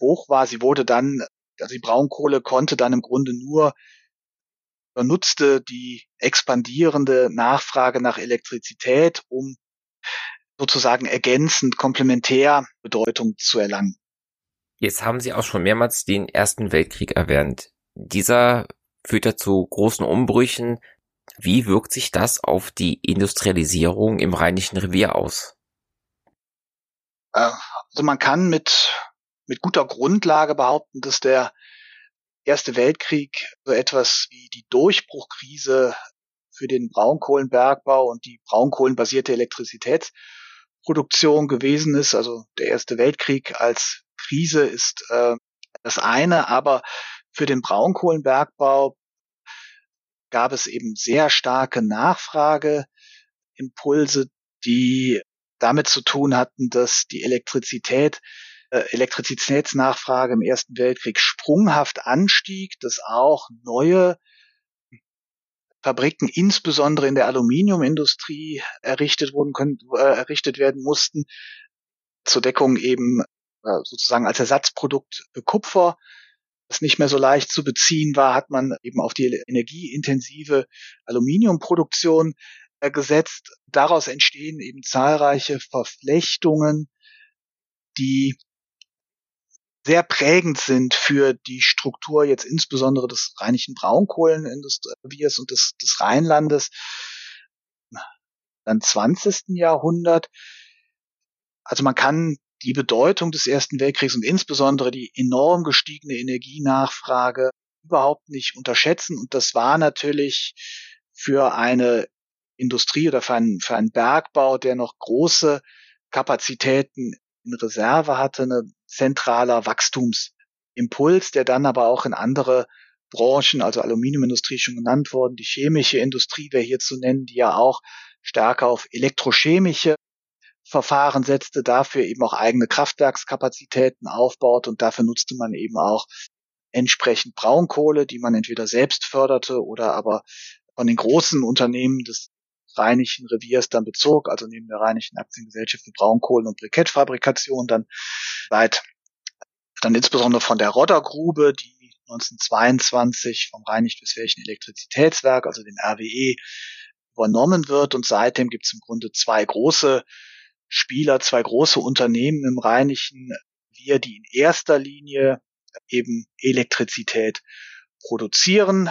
Speaker 1: hoch war. Sie wurde dann, also die Braunkohle konnte dann im Grunde nur nutzte die expandierende Nachfrage nach Elektrizität, um sozusagen ergänzend, komplementär Bedeutung zu erlangen.
Speaker 2: Jetzt haben Sie auch schon mehrmals den Ersten Weltkrieg erwähnt. Dieser führte zu großen Umbrüchen. Wie wirkt sich das auf die Industrialisierung im Rheinischen Revier aus?
Speaker 1: Äh, also man kann mit, mit guter Grundlage behaupten, dass der Erste Weltkrieg so etwas wie die Durchbruchkrise für den Braunkohlenbergbau und die braunkohlenbasierte Elektrizitätsproduktion gewesen ist. Also der Erste Weltkrieg als Krise ist äh, das eine, aber für den Braunkohlenbergbau gab es eben sehr starke Nachfrageimpulse, die damit zu tun hatten, dass die Elektrizität äh, Elektrizitätsnachfrage im Ersten Weltkrieg sprunghaft anstieg, dass auch neue Fabriken, insbesondere in der Aluminiumindustrie, errichtet wurden können, äh, errichtet werden mussten, zur Deckung eben äh, sozusagen als Ersatzprodukt Kupfer, das nicht mehr so leicht zu beziehen war, hat man eben auf die energieintensive Aluminiumproduktion äh, gesetzt. Daraus entstehen eben zahlreiche Verflechtungen, die sehr prägend sind für die Struktur jetzt insbesondere des rheinischen Braunkohlenindustriers und des, des Rheinlandes dann 20. Jahrhundert. Also man kann die Bedeutung des Ersten Weltkriegs und insbesondere die enorm gestiegene Energienachfrage überhaupt nicht unterschätzen. Und das war natürlich für eine Industrie oder für einen, für einen Bergbau, der noch große Kapazitäten in Reserve hatte, ein zentraler Wachstumsimpuls, der dann aber auch in andere Branchen, also Aluminiumindustrie schon genannt worden, die chemische Industrie wäre hier zu nennen, die ja auch stärker auf elektrochemische Verfahren setzte, dafür eben auch eigene Kraftwerkskapazitäten aufbaut und dafür nutzte man eben auch entsprechend Braunkohle, die man entweder selbst förderte oder aber von den großen Unternehmen des Rheinischen Reviers dann bezog, also neben der Rheinischen Aktiengesellschaft für Braunkohlen- und Brikettfabrikation dann weit, dann insbesondere von der Roddergrube, die 1922 vom Rheinisch-Westfälischen Elektrizitätswerk, also dem RWE, übernommen wird. Und seitdem gibt es im Grunde zwei große Spieler, zwei große Unternehmen im Rheinischen Revier, die in erster Linie eben Elektrizität produzieren,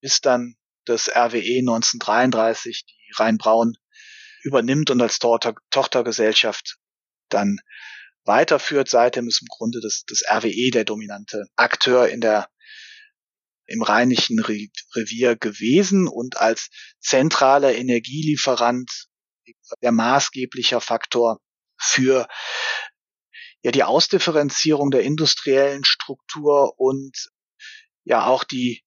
Speaker 1: bis dann das RWE 1933 die Rheinbraun übernimmt und als Tochter, Tochtergesellschaft dann weiterführt. Seitdem ist im Grunde das, das RWE der dominante Akteur in der im Rheinischen Revier gewesen und als zentraler Energielieferant der maßgeblicher Faktor für ja die Ausdifferenzierung der industriellen Struktur und ja auch die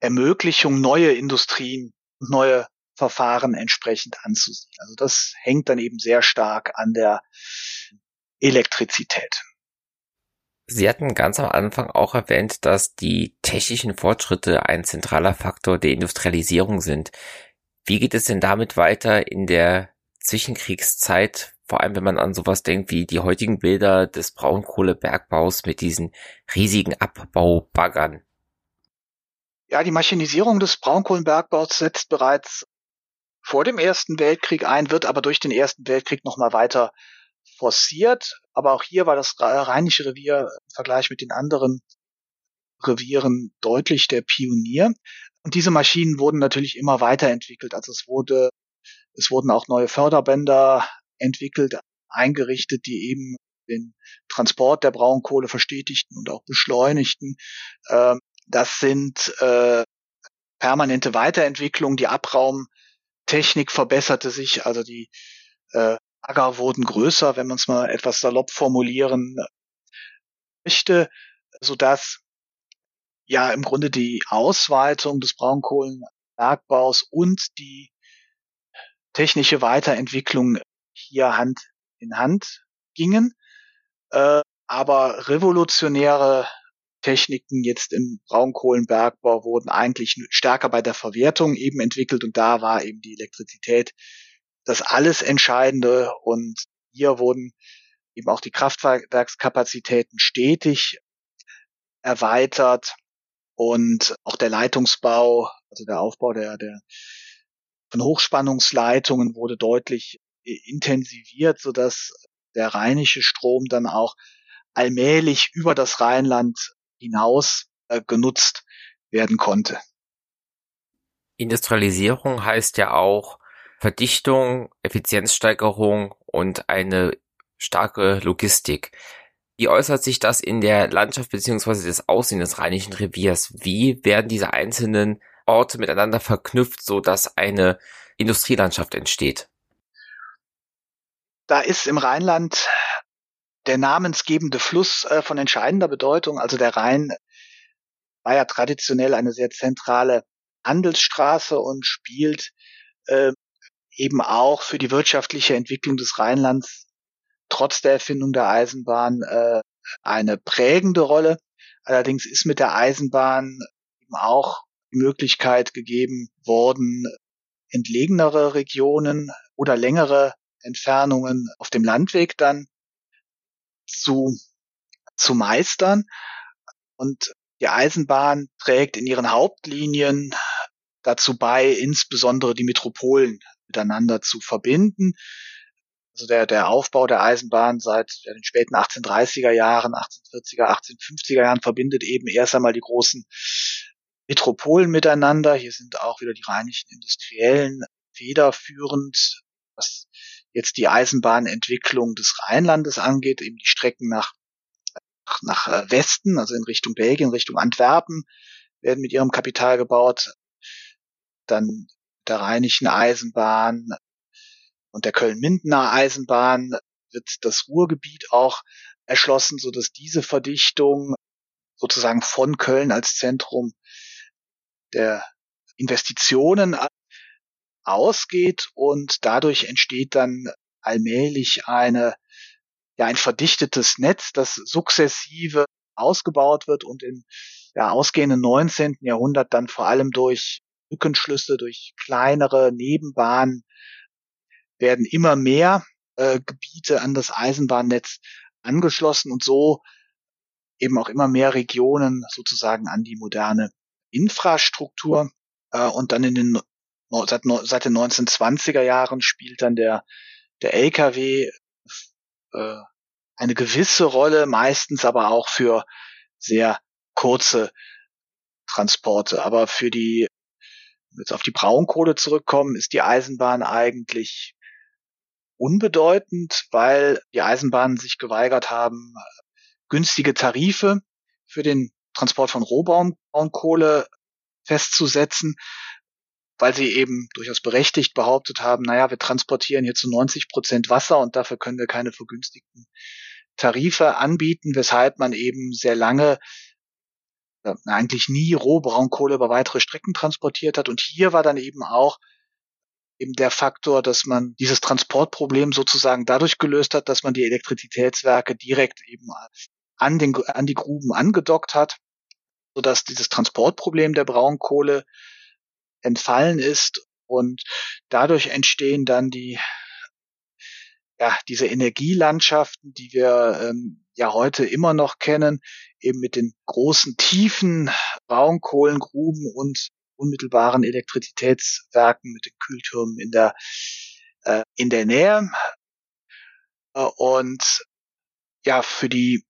Speaker 1: Ermöglichung, neue Industrien neue Verfahren entsprechend anzusehen. Also das hängt dann eben sehr stark an der Elektrizität.
Speaker 2: Sie hatten ganz am Anfang auch erwähnt, dass die technischen Fortschritte ein zentraler Faktor der Industrialisierung sind. Wie geht es denn damit weiter in der Zwischenkriegszeit, vor allem wenn man an sowas denkt wie die heutigen Bilder des Braunkohlebergbaus mit diesen riesigen Abbaubaggern.
Speaker 1: Ja, die Maschinisierung des Braunkohlenbergbaus setzt bereits vor dem Ersten Weltkrieg ein, wird aber durch den Ersten Weltkrieg nochmal weiter forciert. Aber auch hier war das Rheinische Revier im Vergleich mit den anderen Revieren deutlich der Pionier. Und diese Maschinen wurden natürlich immer weiterentwickelt. Also es wurde, es wurden auch neue Förderbänder entwickelt, eingerichtet, die eben den Transport der Braunkohle verstetigten und auch beschleunigten. Ähm, das sind äh, permanente Weiterentwicklungen. Die Abraumtechnik verbesserte sich, also die äh, Bagger wurden größer, wenn man es mal etwas salopp formulieren möchte, sodass ja im Grunde die Ausweitung des Braunkohlenbergbaus und die technische Weiterentwicklung hier Hand in Hand gingen. Äh, aber revolutionäre Techniken jetzt im Braunkohlenbergbau wurden eigentlich stärker bei der Verwertung eben entwickelt und da war eben die Elektrizität das alles Entscheidende. Und hier wurden eben auch die Kraftwerkskapazitäten stetig erweitert und auch der Leitungsbau, also der Aufbau der, der von Hochspannungsleitungen wurde deutlich intensiviert, so dass der rheinische Strom dann auch allmählich über das Rheinland hinaus äh, genutzt werden konnte.
Speaker 2: Industrialisierung heißt ja auch Verdichtung, Effizienzsteigerung und eine starke Logistik. Wie äußert sich das in der Landschaft beziehungsweise das Aussehen des Rheinischen Reviers? Wie werden diese einzelnen Orte miteinander verknüpft, so dass eine Industrielandschaft entsteht?
Speaker 1: Da ist im Rheinland der namensgebende Fluss äh, von entscheidender Bedeutung. Also der Rhein war ja traditionell eine sehr zentrale Handelsstraße und spielt äh, eben auch für die wirtschaftliche Entwicklung des Rheinlands trotz der Erfindung der Eisenbahn äh, eine prägende Rolle. Allerdings ist mit der Eisenbahn eben auch die Möglichkeit gegeben worden, entlegenere Regionen oder längere Entfernungen auf dem Landweg dann zu, zu meistern. Und die Eisenbahn trägt in ihren Hauptlinien dazu bei, insbesondere die Metropolen miteinander zu verbinden also der, der Aufbau der Eisenbahn seit den späten 1830er Jahren, 1840er, 1850er Jahren verbindet eben erst einmal die großen Metropolen miteinander. Hier sind auch wieder die rheinischen Industriellen federführend, was jetzt die Eisenbahnentwicklung des Rheinlandes angeht, eben die Strecken nach, nach, nach äh, Westen, also in Richtung Belgien, Richtung Antwerpen, werden mit ihrem Kapital gebaut. Dann der rheinischen Eisenbahn und der Köln-Mindener Eisenbahn wird das Ruhrgebiet auch erschlossen, so dass diese Verdichtung sozusagen von Köln als Zentrum der Investitionen ausgeht und dadurch entsteht dann allmählich eine, ja, ein verdichtetes Netz, das sukzessive ausgebaut wird und im ja, ausgehenden 19. Jahrhundert dann vor allem durch Rückenschlüsse, durch kleinere Nebenbahnen werden immer mehr äh, Gebiete an das Eisenbahnnetz angeschlossen und so eben auch immer mehr Regionen sozusagen an die moderne Infrastruktur. Äh, und dann in den seit, seit den 1920er Jahren spielt dann der der LKW äh, eine gewisse Rolle, meistens aber auch für sehr kurze Transporte. Aber für die, jetzt auf die Braunkohle zurückkommen, ist die Eisenbahn eigentlich unbedeutend, weil die Eisenbahnen sich geweigert haben, günstige Tarife für den Transport von Rohbaumkohle festzusetzen, weil sie eben durchaus berechtigt behauptet haben, naja, wir transportieren hier zu 90 Prozent Wasser und dafür können wir keine vergünstigten Tarife anbieten, weshalb man eben sehr lange eigentlich nie Rohbraunkohle über weitere Strecken transportiert hat. Und hier war dann eben auch eben der Faktor, dass man dieses Transportproblem sozusagen dadurch gelöst hat, dass man die Elektrizitätswerke direkt eben an, den, an die Gruben angedockt hat, sodass dieses Transportproblem der Braunkohle entfallen ist und dadurch entstehen dann die ja, diese Energielandschaften, die wir ähm, ja heute immer noch kennen, eben mit den großen tiefen Braunkohlengruben und unmittelbaren Elektrizitätswerken mit den Kühltürmen in der äh, in der Nähe. Äh, und ja für die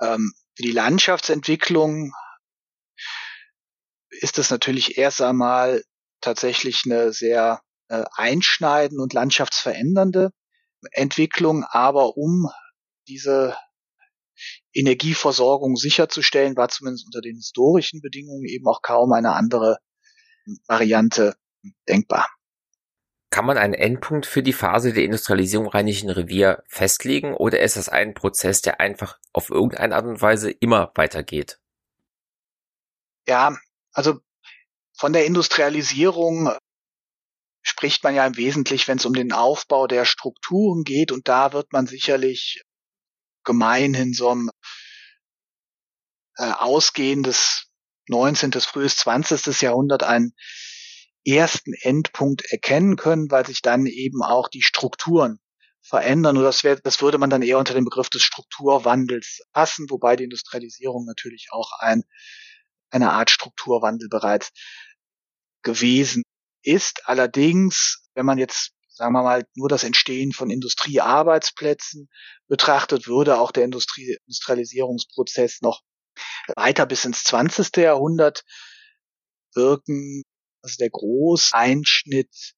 Speaker 1: ähm, für die Landschaftsentwicklung ist das natürlich erst einmal tatsächlich eine sehr äh, einschneidende und landschaftsverändernde Entwicklung, aber um diese Energieversorgung sicherzustellen, war zumindest unter den historischen Bedingungen eben auch kaum eine andere Variante denkbar.
Speaker 2: Kann man einen Endpunkt für die Phase der Industrialisierung Rheinischen Revier festlegen oder ist das ein Prozess, der einfach auf irgendeine Art und Weise immer weitergeht?
Speaker 1: Ja, also von der Industrialisierung spricht man ja im Wesentlichen, wenn es um den Aufbau der Strukturen geht. Und da wird man sicherlich gemeinhin so einem äh, ausgehendes 19. frühes 20. Jahrhundert einen ersten Endpunkt erkennen können, weil sich dann eben auch die Strukturen verändern. Und das, wär, das würde man dann eher unter dem Begriff des Strukturwandels fassen, wobei die Industrialisierung natürlich auch ein, eine Art Strukturwandel bereits gewesen ist allerdings, wenn man jetzt sagen wir mal, nur das Entstehen von Industriearbeitsplätzen betrachtet, würde auch der Industrie Industrialisierungsprozess noch weiter bis ins 20. Jahrhundert wirken. Also der Großeinschnitt,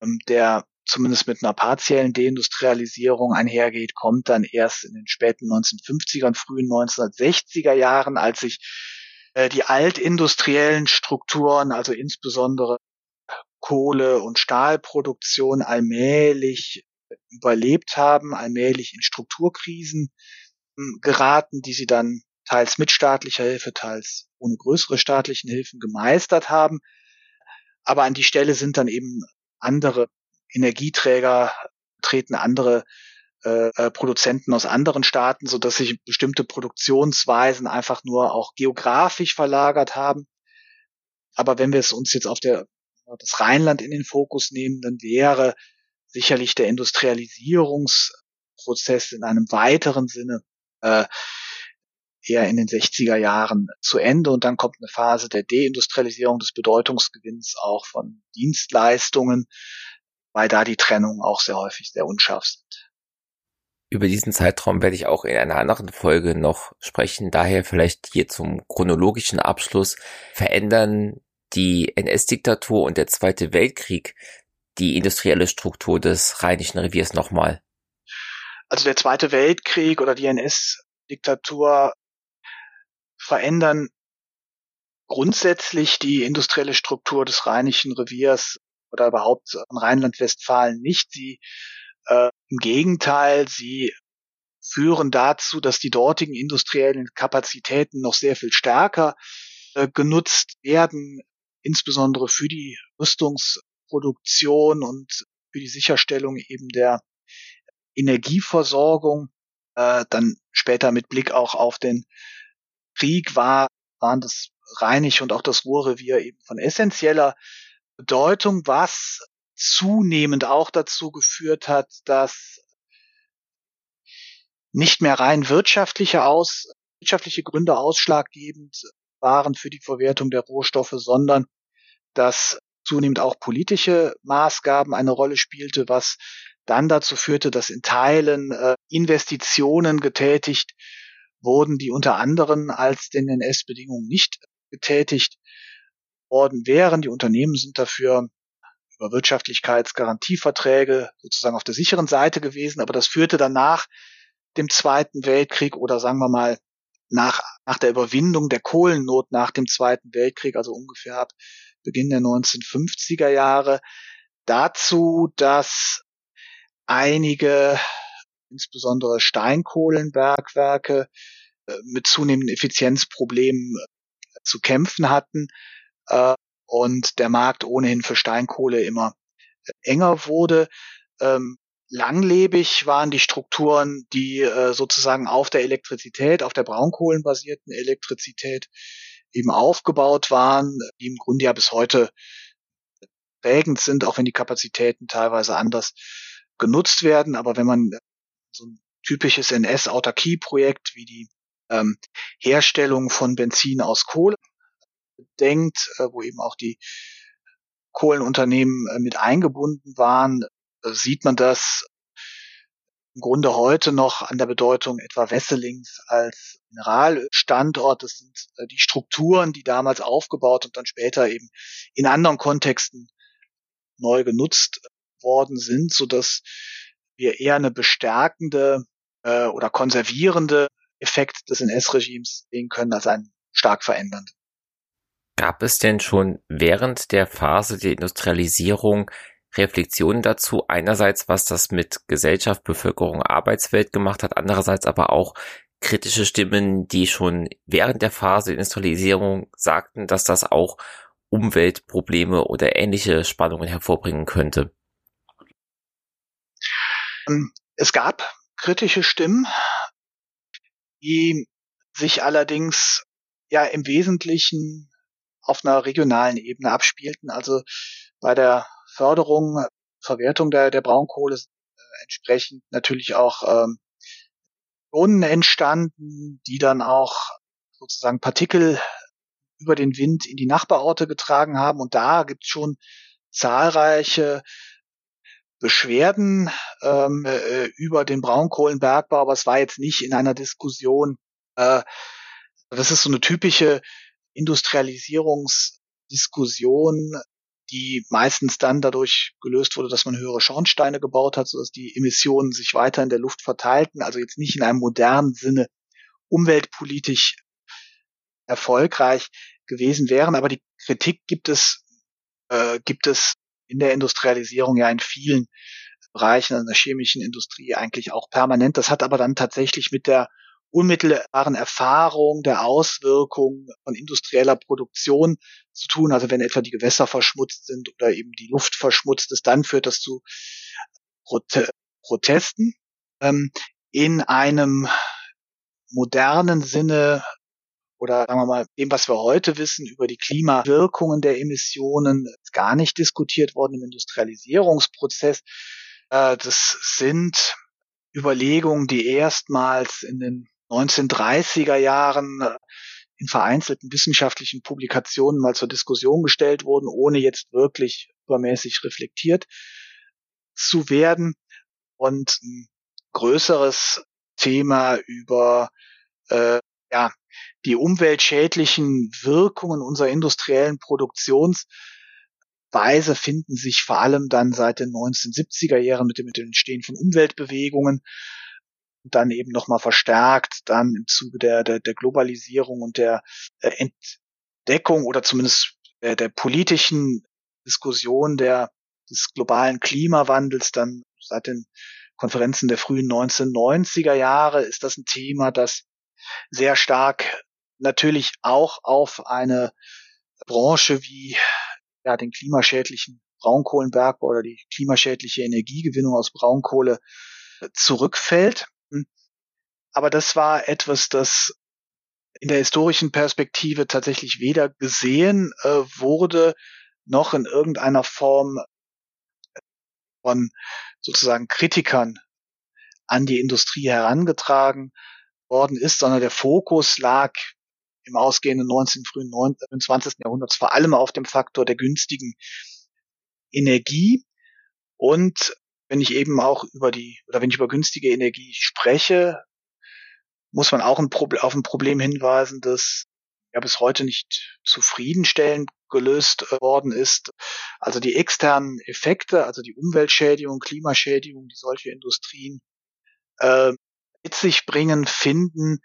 Speaker 1: ähm, der zumindest mit einer partiellen Deindustrialisierung einhergeht, kommt dann erst in den späten 1950er und frühen 1960er Jahren, als sich äh, die altindustriellen Strukturen, also insbesondere Kohle- und Stahlproduktion allmählich überlebt haben, allmählich in Strukturkrisen hm, geraten, die sie dann teils mit staatlicher Hilfe, teils ohne größere staatlichen Hilfen gemeistert haben. Aber an die Stelle sind dann eben andere Energieträger, treten andere äh, äh, Produzenten aus anderen Staaten, so dass sich bestimmte Produktionsweisen einfach nur auch geografisch verlagert haben. Aber wenn wir es uns jetzt auf der, das Rheinland in den Fokus nehmen, dann wäre sicherlich der Industrialisierungsprozess in einem weiteren Sinne äh, eher in den 60er Jahren zu Ende und dann kommt eine Phase der Deindustrialisierung des Bedeutungsgewinns auch von Dienstleistungen, weil da die Trennungen auch sehr häufig sehr unscharf sind.
Speaker 2: Über diesen Zeitraum werde ich auch in einer anderen Folge noch sprechen. Daher vielleicht hier zum chronologischen Abschluss. Verändern die NS-Diktatur und der Zweite Weltkrieg die industrielle Struktur des Rheinischen Reviers nochmal?
Speaker 1: Also der Zweite Weltkrieg oder die NS-Diktatur verändern grundsätzlich die industrielle Struktur des Rheinischen Reviers oder überhaupt in Rheinland-Westfalen nicht. Sie äh, Im Gegenteil, sie führen dazu, dass die dortigen industriellen Kapazitäten noch sehr viel stärker äh, genutzt werden, insbesondere für die Rüstungsproduktion und für die Sicherstellung eben der Energieversorgung. Äh, dann später mit Blick auch auf den Krieg war, waren das Rheinische und auch das Ruhrrevier eben von essentieller Bedeutung, was zunehmend auch dazu geführt hat, dass nicht mehr rein wirtschaftliche aus, wirtschaftliche Gründe ausschlaggebend waren für die Verwertung der Rohstoffe, sondern dass zunehmend auch politische Maßgaben eine Rolle spielte, was dann dazu führte, dass in Teilen äh, Investitionen getätigt wurden, die unter anderem als den NS-Bedingungen nicht getätigt worden wären. Die Unternehmen sind dafür über Wirtschaftlichkeitsgarantieverträge sozusagen auf der sicheren Seite gewesen, aber das führte dann nach dem Zweiten Weltkrieg oder sagen wir mal nach, nach der Überwindung der Kohlennot nach dem Zweiten Weltkrieg, also ungefähr ab Beginn der 1950er Jahre, dazu, dass einige, insbesondere Steinkohlenbergwerke, äh, mit zunehmenden Effizienzproblemen äh, zu kämpfen hatten äh, und der Markt ohnehin für Steinkohle immer enger wurde. Ähm, langlebig waren die Strukturen, die äh, sozusagen auf der Elektrizität, auf der braunkohlenbasierten Elektrizität eben aufgebaut waren, die im Grunde ja bis heute prägend sind, auch wenn die Kapazitäten teilweise anders genutzt werden. Aber wenn man so ein typisches NS-Autarkie-Projekt wie die ähm, Herstellung von Benzin aus Kohle denkt, äh, wo eben auch die Kohlenunternehmen äh, mit eingebunden waren, äh, sieht man das im Grunde heute noch an der Bedeutung etwa Wesselings als Mineralstandort. Das sind die Strukturen, die damals aufgebaut und dann später eben in anderen Kontexten neu genutzt worden sind, so dass wir eher eine bestärkende oder konservierende Effekt des NS-Regimes sehen können als einen stark verändernden.
Speaker 2: Gab es denn schon während der Phase der Industrialisierung Reflexionen dazu? Einerseits, was das mit Gesellschaft, Bevölkerung, Arbeitswelt gemacht hat, andererseits aber auch kritische Stimmen, die schon während der Phase der Industrialisierung sagten, dass das auch Umweltprobleme oder ähnliche Spannungen hervorbringen könnte.
Speaker 1: Ähm, es gab kritische Stimmen, die sich allerdings ja im Wesentlichen auf einer regionalen Ebene abspielten. Also bei der Förderung, Verwertung der, der Braunkohle äh, entsprechend natürlich auch ähm, Zonen entstanden, die dann auch sozusagen Partikel über den Wind in die Nachbarorte getragen haben. Und da gibt es schon zahlreiche Beschwerden ähm, äh, über den Braunkohlenbergbau, aber es war jetzt nicht in einer Diskussion. Äh, das ist so eine typische Industrialisierungsdiskussion, die meistens dann dadurch gelöst wurde, dass man höhere Schornsteine gebaut hat, sodass die Emissionen sich weiter in der Luft verteilten, also jetzt nicht in einem modernen Sinne umweltpolitisch erfolgreich gewesen wären. Aber die Kritik gibt es, äh, gibt es in der Industrialisierung ja in vielen Bereichen, in der chemischen Industrie eigentlich auch permanent. Das hat aber dann tatsächlich mit der unmittelbaren Erfahrung der Auswirkungen von industrieller Produktion zu tun. Also wenn etwa die Gewässer verschmutzt sind oder eben die Luft verschmutzt ist, dann führt das zu Prote Protesten. Ähm, in einem modernen Sinne oder sagen wir mal dem, was wir heute wissen über die Klimawirkungen der Emissionen, ist gar nicht diskutiert worden im Industrialisierungsprozess. Äh, das sind Überlegungen, die erstmals in den 1930er Jahren äh, in vereinzelten wissenschaftlichen Publikationen mal zur Diskussion gestellt wurden, ohne jetzt wirklich übermäßig reflektiert zu werden. Und ein größeres Thema über äh, ja, die umweltschädlichen Wirkungen unserer industriellen Produktionsweise finden sich vor allem dann seit den 1970er Jahren mit dem, mit dem Entstehen von Umweltbewegungen dann eben nochmal verstärkt, dann im Zuge der, der, der Globalisierung und der äh, Entdeckung oder zumindest der, der politischen Diskussion der, des globalen Klimawandels dann seit den Konferenzen der frühen 1990er Jahre ist das ein Thema, das sehr stark natürlich auch auf eine Branche wie ja, den klimaschädlichen Braunkohlenbergbau oder die klimaschädliche Energiegewinnung aus Braunkohle zurückfällt. Aber das war etwas, das in der historischen Perspektive tatsächlich weder gesehen äh, wurde, noch in irgendeiner Form von sozusagen Kritikern an die Industrie herangetragen worden ist, sondern der Fokus lag im ausgehenden 19., frühen 20. Jahrhunderts vor allem auf dem Faktor der günstigen Energie. Und wenn ich eben auch über die, oder wenn ich über günstige Energie spreche, muss man auch ein auf ein Problem hinweisen, das ja bis heute nicht zufriedenstellend gelöst äh, worden ist. Also die externen Effekte, also die Umweltschädigung, Klimaschädigung, die solche Industrien äh, mit sich bringen, finden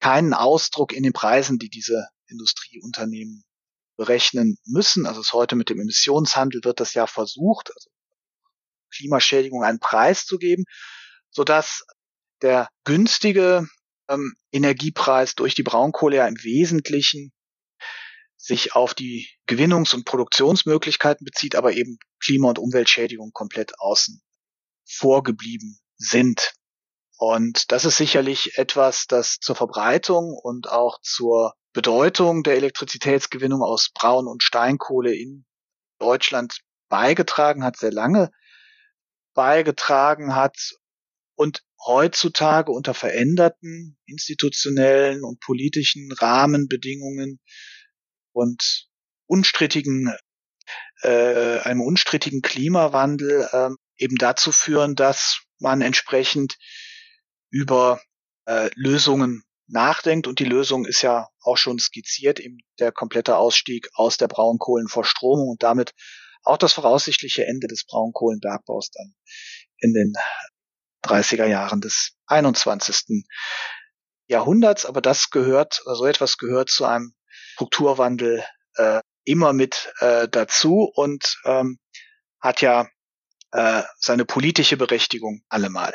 Speaker 1: keinen Ausdruck in den Preisen, die diese Industrieunternehmen berechnen müssen. Also es heute mit dem Emissionshandel wird das ja versucht, also Klimaschädigung einen Preis zu geben, sodass der günstige ähm, Energiepreis durch die Braunkohle ja im Wesentlichen sich auf die Gewinnungs- und Produktionsmöglichkeiten bezieht, aber eben Klima- und Umweltschädigung komplett außen vorgeblieben sind. Und das ist sicherlich etwas, das zur Verbreitung und auch zur Bedeutung der Elektrizitätsgewinnung aus Braun- und Steinkohle in Deutschland beigetragen hat, sehr lange beigetragen hat und heutzutage unter veränderten institutionellen und politischen Rahmenbedingungen und unstrittigen äh, einem unstrittigen Klimawandel äh, eben dazu führen, dass man entsprechend über äh, Lösungen nachdenkt. Und die Lösung ist ja auch schon skizziert, eben der komplette Ausstieg aus der Braunkohlenverstromung und damit auch das voraussichtliche Ende des Braunkohlenbergbaus dann in den 30er Jahren des 21. Jahrhunderts. Aber das gehört, so etwas gehört zu einem Strukturwandel äh, immer mit äh, dazu und ähm, hat ja äh, seine politische Berechtigung allemal.